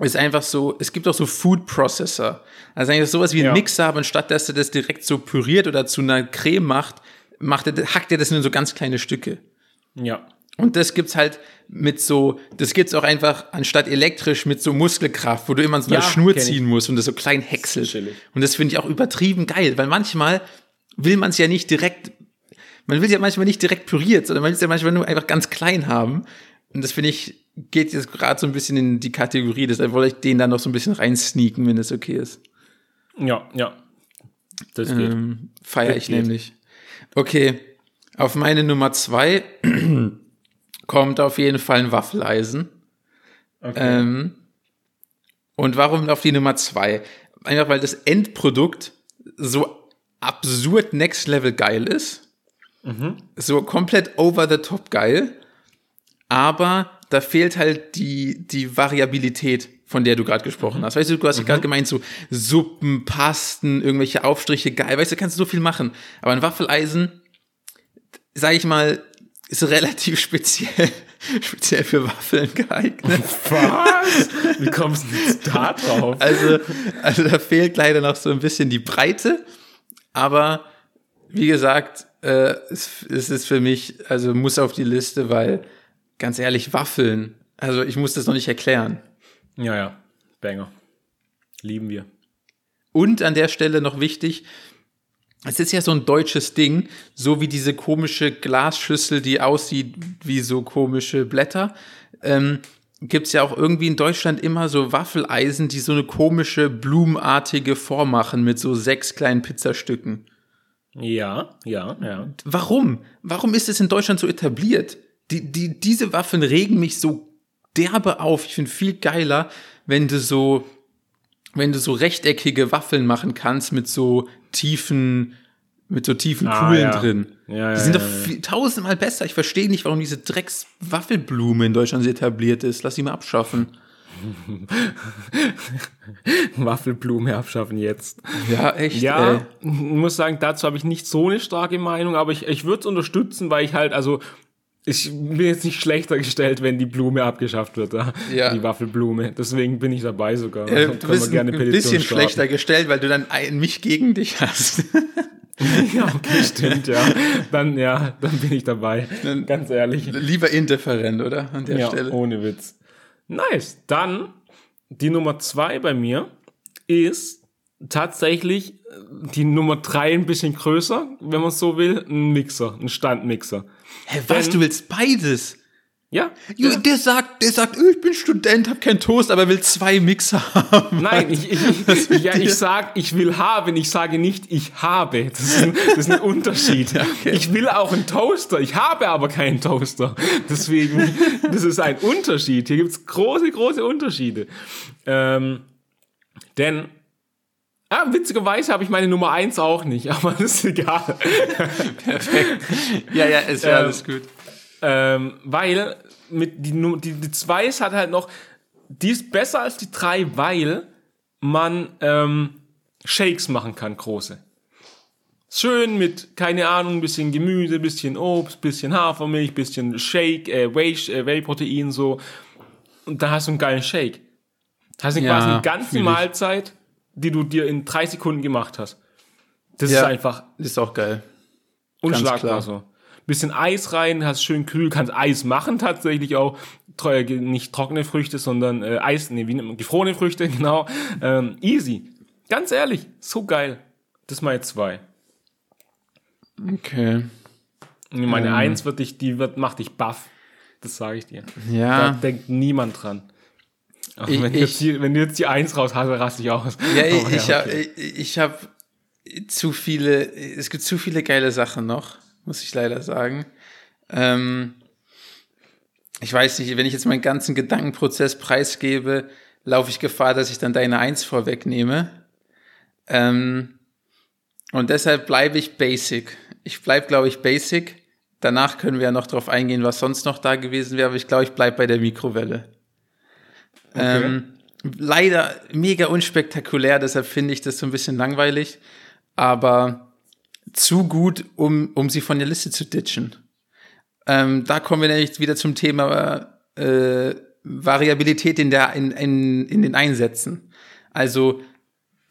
Ist einfach so, es gibt auch so Food Processor. Also eigentlich sowas wie ein Ja. Mixer, aber anstatt dass er das direkt so püriert oder zu einer Creme macht, macht er, hackt er das in so ganz kleine Stücke. Ja. Und das gibt's halt mit so, das gibt's auch einfach anstatt elektrisch mit so Muskelkraft, wo du immer so eine Ja, Schnur kenn ich. ziehen musst und das so klein häckselt. Und das finde ich auch übertrieben geil, weil manchmal will man es ja nicht direkt, man will es ja manchmal nicht direkt püriert, sondern man will es ja manchmal nur einfach ganz klein haben. Und das finde ich, geht jetzt gerade so ein bisschen in die Kategorie, deshalb wollte ich den dann noch so ein bisschen reinsneaken, wenn es okay ist. Ja, ja. Das geht. Ähm, Feiere Das ich geht. nämlich. Okay, auf meine Nummer zwei kommt auf jeden Fall ein Waffeleisen. Okay. Ähm, und warum auf die Nummer zwei? Einfach weil das Endprodukt so absurd next level geil ist. So komplett over the top geil. Aber da fehlt halt die, die Variabilität, von der du gerade gesprochen hast. Weißt du, du hast ja gerade gemeint, so Suppen, Pasten, irgendwelche Aufstriche, geil. Weißt du, kannst du so viel machen. Aber ein Waffeleisen, sag ich mal, ist relativ speziell, speziell für Waffeln geeignet. Was? Wie kommst du jetzt da drauf? Also, also da fehlt leider noch so ein bisschen die Breite. Aber wie gesagt, äh, es, es ist für mich, also muss auf die Liste, weil ganz ehrlich, Waffeln, also ich muss das noch nicht erklären. Ja, ja. Banger. Lieben wir. Und an der Stelle noch wichtig, es ist ja so ein deutsches Ding, so wie diese komische Glasschüssel, die aussieht wie so komische Blätter. Ähm, Gibt es ja auch irgendwie in Deutschland immer so Waffeleisen, die so eine komische, blumenartige Form machen mit so sechs kleinen Pizzastücken. Ja, ja, ja. Warum? Warum ist es in Deutschland so etabliert? Die, die, diese Waffeln regen mich so derbe auf. Ich finde viel geiler, wenn du so, wenn du so rechteckige Waffeln machen kannst mit so tiefen, mit so tiefen Ah, Kugeln ja. drin. Ja, die sind doch viel, tausendmal besser. Ich verstehe nicht, warum diese Dreckswaffelblume in Deutschland so etabliert ist. Lass sie mal abschaffen. Waffelblume abschaffen jetzt. Ja, echt. Ja, ey. ich muss sagen, dazu habe ich nicht so eine starke Meinung, aber ich, ich würde es unterstützen, weil ich halt, also, ich bin jetzt nicht schlechter gestellt, wenn die Blume abgeschafft wird, ja. Ja. die Waffelblume. Deswegen bin ich dabei sogar. Äh, Du bist gerne ein bisschen starten. schlechter gestellt, weil du dann ein, mich gegen dich hast. Ja, okay, stimmt, ja. Dann, ja, dann bin ich dabei. Ganz ehrlich. Lieber indifferent, oder? An der Ja, Stelle. ohne Witz. Nice. Dann die Nummer zwei bei mir ist tatsächlich äh, die Nummer drei ein bisschen größer, wenn man so will, ein Mixer, ein Standmixer. Hä, was? Denn- Du willst beides? Ja? Ja. Der sagt, der sagt, oh, ich bin Student, hab keinen Toast, aber will zwei Mixer haben. Nein, ich, ich, ich, ja, ich sag, ich will haben, ich sage nicht, ich habe. Das ist ein, das ist ein Unterschied. Ich will auch einen Toaster, ich habe aber keinen Toaster. Deswegen, das ist ein Unterschied. Hier gibt's große, große Unterschiede. Ähm, denn, ah, witzigerweise habe ich meine Nummer eins auch nicht, aber das ist egal. Ja, ja, ist ja Ähm, alles gut. Ähm, weil mit die, die, die 2 hat halt noch, die ist besser als die 3, weil man ähm, Shakes machen kann, große. Schön mit, keine Ahnung, bisschen Gemüse, bisschen Obst, bisschen Hafermilch, bisschen Shake, äh, Whey, äh, Whey-Protein, so. Und dann hast du einen geilen Shake. Hast du Ja, quasi eine ganze. Mahlzeit, die du dir in drei Sekunden gemacht hast. Das Ja. ist einfach Ist auch geil. Unschlagbar so. Bisschen Eis rein, hast schön kühl, kannst Eis machen tatsächlich auch. Nicht trockene Früchte, sondern äh, Eis, nee, wie nennt man, gefrorene Früchte, genau. Ähm, easy. Ganz ehrlich, so geil. Das ist meine zwei. Okay. Meine Ähm. eins wird dich, die wird, macht dich baff. Das sage ich dir. Da Ja. denkt niemand dran. Ach, Ich- wenn, du jetzt ich- die, wenn du jetzt die eins raus hast, dann raste ich aus. Ja, ich, Aber ich, hab, okay. ich, ich habe zu viele, es gibt zu viele geile Sachen noch, muss ich leider sagen. Ähm, ich weiß nicht, wenn ich jetzt meinen ganzen Gedankenprozess preisgebe, laufe ich Gefahr, dass ich dann deine Eins vorwegnehme. Ähm, und deshalb bleibe ich basic. Ich bleibe, glaube ich, basic. Danach können wir ja noch drauf eingehen, was sonst noch da gewesen wäre, aber ich glaube, ich bleibe bei der Mikrowelle. Ähm, leider mega unspektakulär, deshalb finde ich das so ein bisschen langweilig, aber zu gut, um, um sie von der Liste zu ditchen. Ähm, da kommen wir nämlich wieder zum Thema äh, Variabilität in, der, in, in, in den Einsätzen. Also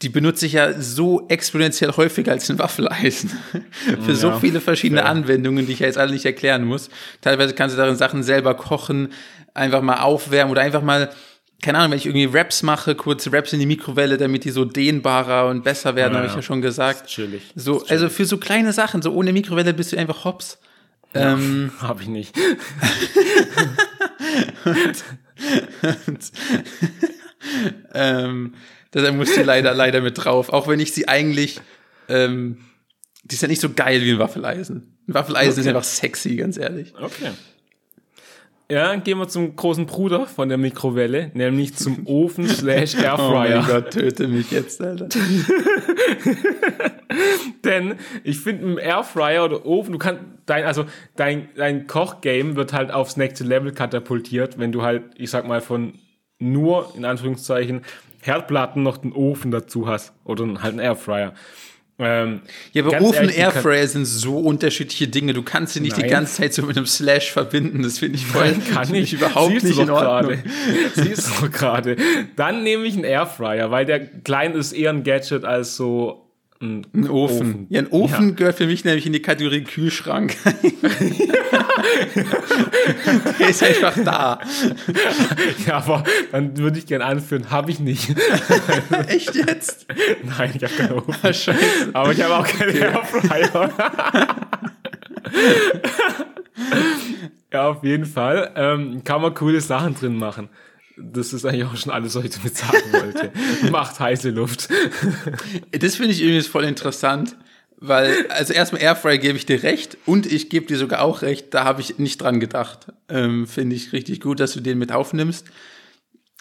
die benutze ich ja so exponentiell häufiger als ein Waffeleisen. Für ja, so viele verschiedene fair. Anwendungen, die ich ja jetzt alle nicht erklären muss. Teilweise kannst du darin Sachen selber kochen, einfach mal aufwärmen oder einfach mal, keine Ahnung, wenn ich irgendwie Raps mache, kurz Raps in die Mikrowelle, damit die so dehnbarer und besser werden, ja, habe ich ja schon gesagt. Chillig. So, chillig. also für so kleine Sachen, so ohne Mikrowelle bist du einfach hops. Ja, ähm, habe ich nicht. und, und, ähm, Deshalb muss die leider, leider mit drauf. Auch wenn ich sie eigentlich, ähm, die ist ja nicht so geil wie ein Waffeleisen. Ein Waffeleisen okay. ist einfach sexy, ganz ehrlich. Okay. Ja, gehen wir zum großen Bruder von der Mikrowelle, nämlich zum Ofen slash Airfryer. Oh mein Gott, töte mich jetzt, Alter. Denn ich finde im Airfryer oder Ofen, du kannst dein, also dein, dein Kochgame wird halt aufs nächste Level katapultiert, wenn du halt, ich sag mal, von nur, in Anführungszeichen, Herdplatten noch den Ofen dazu hast oder halt einen Airfryer. Ähm, ja, aber Ofen und Airfryer sind so unterschiedliche Dinge. Du kannst sie nicht Nein. die ganze Zeit so mit einem Slash verbinden. Das finde ich voll. Nein, kann ich überhaupt Siehst nicht in Ordnung. Siehst du gerade. Dann nehme ich einen Airfryer, weil der klein ist eher ein Gadget als so ein, ein Ofen. Ofen. Ja, ein Ofen ja. gehört für mich nämlich in die Kategorie Kühlschrank. Der ist einfach da. Ja, aber dann würde ich gerne anführen, habe ich nicht. Echt jetzt? Nein, ich habe keinen Ofen. Ah, scheiße. Aber ich habe auch keinen okay. Airfryer. ja, auf jeden Fall. Ähm, kann man coole Sachen drin machen. Das ist eigentlich auch schon alles, was ich damit sagen wollte. Macht heiße Luft. das finde ich übrigens voll interessant, weil, also erstmal Airfryer gebe ich dir recht und ich gebe dir sogar auch recht, da habe ich nicht dran gedacht. Ähm, finde ich richtig gut, dass du den mit aufnimmst.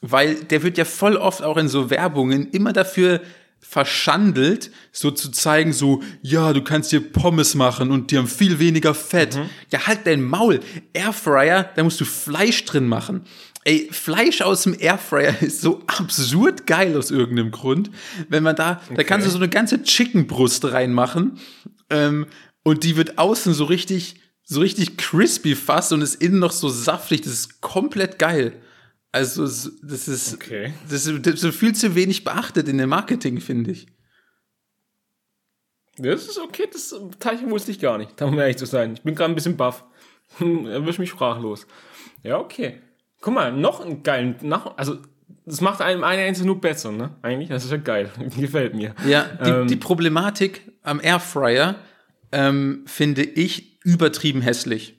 Weil der wird ja voll oft auch in so Werbungen immer dafür verschandelt, so zu zeigen, so, ja, du kannst dir Pommes machen und die haben viel weniger Fett. Mhm. Ja, halt dein Maul. Airfryer, da musst du Fleisch drin machen. Ey, Fleisch aus dem Airfryer ist so absurd geil aus irgendeinem Grund. Wenn man da, okay. da kannst du so eine ganze Chickenbrust reinmachen ähm, und die wird außen so richtig, so richtig crispy fast und ist innen noch so saftig. Das ist komplett geil. Also, das ist, okay. das ist, das ist viel zu wenig beachtet in dem Marketing, finde ich. Das ist okay, das Teilchen wusste ich gar nicht, um ehrlich zu sein. Ich bin gerade ein bisschen baff. Erwisch mich sprachlos. Ja, okay. Guck mal, noch einen geilen, noch, also das macht einem eine einzelne nur besser, ne? Eigentlich, das ist ja geil. Gefällt mir. Ja, die, ähm, die Problematik am Airfryer ähm, finde ich übertrieben hässlich.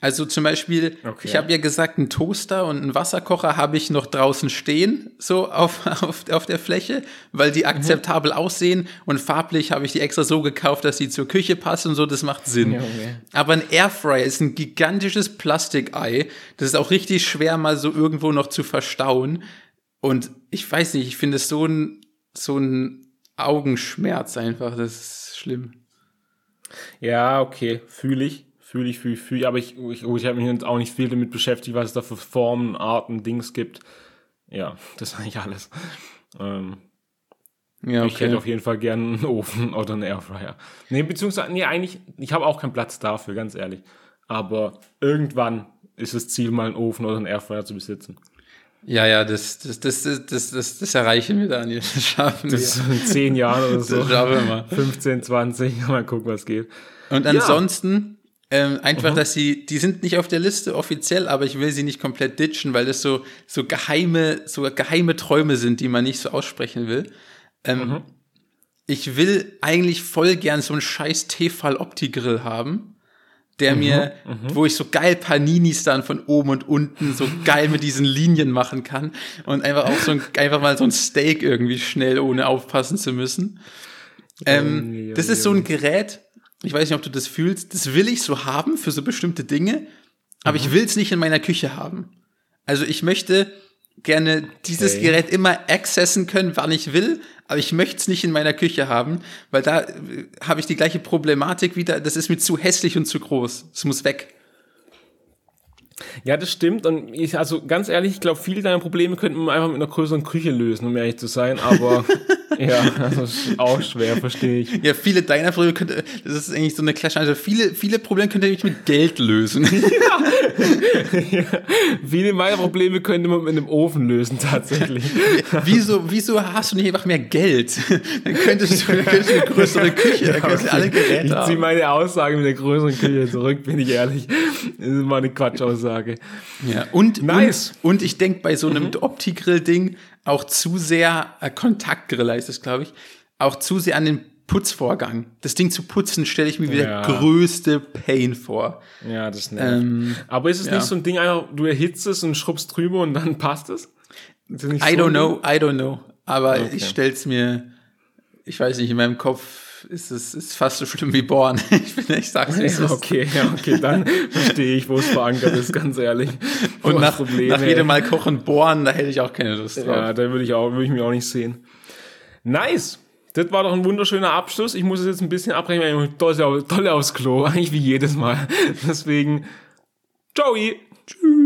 Also zum Beispiel, okay. ich habe ja gesagt, einen Toaster und einen Wasserkocher habe ich noch draußen stehen, so auf, auf, auf der Fläche, weil die akzeptabel mhm. aussehen und farblich habe ich die extra so gekauft, dass sie zur Küche passen und so, das macht Sinn. Okay. Aber ein Airfryer ist ein gigantisches Plastikei, das ist auch richtig schwer mal so irgendwo noch zu verstauen und ich weiß nicht, ich finde es so ein, so ein Augenschmerz einfach, das ist schlimm. Ja, okay, fühle ich Fühle ich, fühle ich, fühle ich. Aber ich, ich, ich habe mich auch nicht viel damit beschäftigt, was es da für Formen, Arten, Dings gibt. Ja, das ist eigentlich alles. Ähm, ja, okay. Ich hätte auf jeden Fall gerne einen Ofen oder einen Airfryer. Nee, beziehungsweise, nee, eigentlich, ich habe auch keinen Platz dafür, ganz ehrlich. Aber irgendwann ist das Ziel, mal einen Ofen oder einen Airfryer zu besitzen. Ja, ja, das, das, das, das, das, das erreichen wir, Daniel. Das schaffen wir. Das in zehn Jahren oder so. Das schaffen wir mal. 15, 20, mal gucken, was geht. Und ansonsten, ähm, einfach, mhm. dass sie, die sind nicht auf der Liste offiziell, aber ich will sie nicht komplett ditchen, weil das so, so geheime, so geheime Träume sind, die man nicht so aussprechen will. Ähm, mhm. Ich will eigentlich voll gern so einen scheiß Tefal Opti-Grill haben, der mhm. mir, mhm. wo ich so geil Paninis dann von oben und unten so geil mit diesen Linien machen kann und einfach auch so ein, einfach mal so ein Steak irgendwie schnell, ohne aufpassen zu müssen. Ähm, das ist so ein Gerät, ich weiß nicht, ob du das fühlst, das will ich so haben für so bestimmte Dinge, aber mhm. ich will es nicht in meiner Küche haben. Also ich möchte gerne dieses okay. Gerät immer accessen können, wann ich will, aber ich möchte es nicht in meiner Küche haben, weil da äh, habe ich die gleiche Problematik wieder, das ist mir zu hässlich und zu groß. Es muss weg. Ja, das stimmt. Und ich, also ganz ehrlich, ich glaube, viele deiner Probleme könnten wir einfach mit einer größeren Küche lösen, um ehrlich zu sein. Aber Ja, das ist auch schwer, verstehe ich. Ja, viele deiner Probleme könnte, das ist eigentlich so eine Clash, also viele, viele Probleme könnte ich mit Geld lösen. ja. Viele meiner Probleme könnte man mit einem Ofen lösen, tatsächlich. wieso, wieso hast du nicht einfach mehr Geld? Dann könntest du, dann könntest du eine größere Küche, dann könntest du alle Geräte Ich haben. ziehe meine Aussage mit der größeren Küche zurück, bin ich ehrlich. Das ist mal eine Quatschaussage. Ja, und, Nice. und, und ich denke bei so einem Opti-Grill-Ding auch zu sehr, äh, Kontaktgrill heißt es, glaube ich, auch zu sehr an den Putzvorgang. Das Ding zu putzen stelle ich mir wie Ja. der größte Pain vor. Ja, das nervt. Ähm, Aber ist es ja. nicht so ein Ding, einfach, du erhitzt es und schrubbst drüber und dann passt es? Ist das I so don't know, I don't know. Aber Okay. ich stell's mir, ich weiß nicht, in meinem Kopf ist es ist fast so schlimm wie Born. Ich, bin, ich sag's nicht. Ja, okay, ja, okay, dann verstehe ich, wo es verankert ist, ganz ehrlich. Und nach, Problem, nach jedem Mal kochen bohren, da hätte ich auch keine Lust drauf. Ja, da würde ich auch, würde ich mich auch nicht sehen. Nice! Das war doch ein wunderschöner Abschluss. Ich muss es jetzt ein bisschen abbrechen, weil ich toll, toll aufs Klo, eigentlich wie jedes Mal. Deswegen, ciao! Tschüss.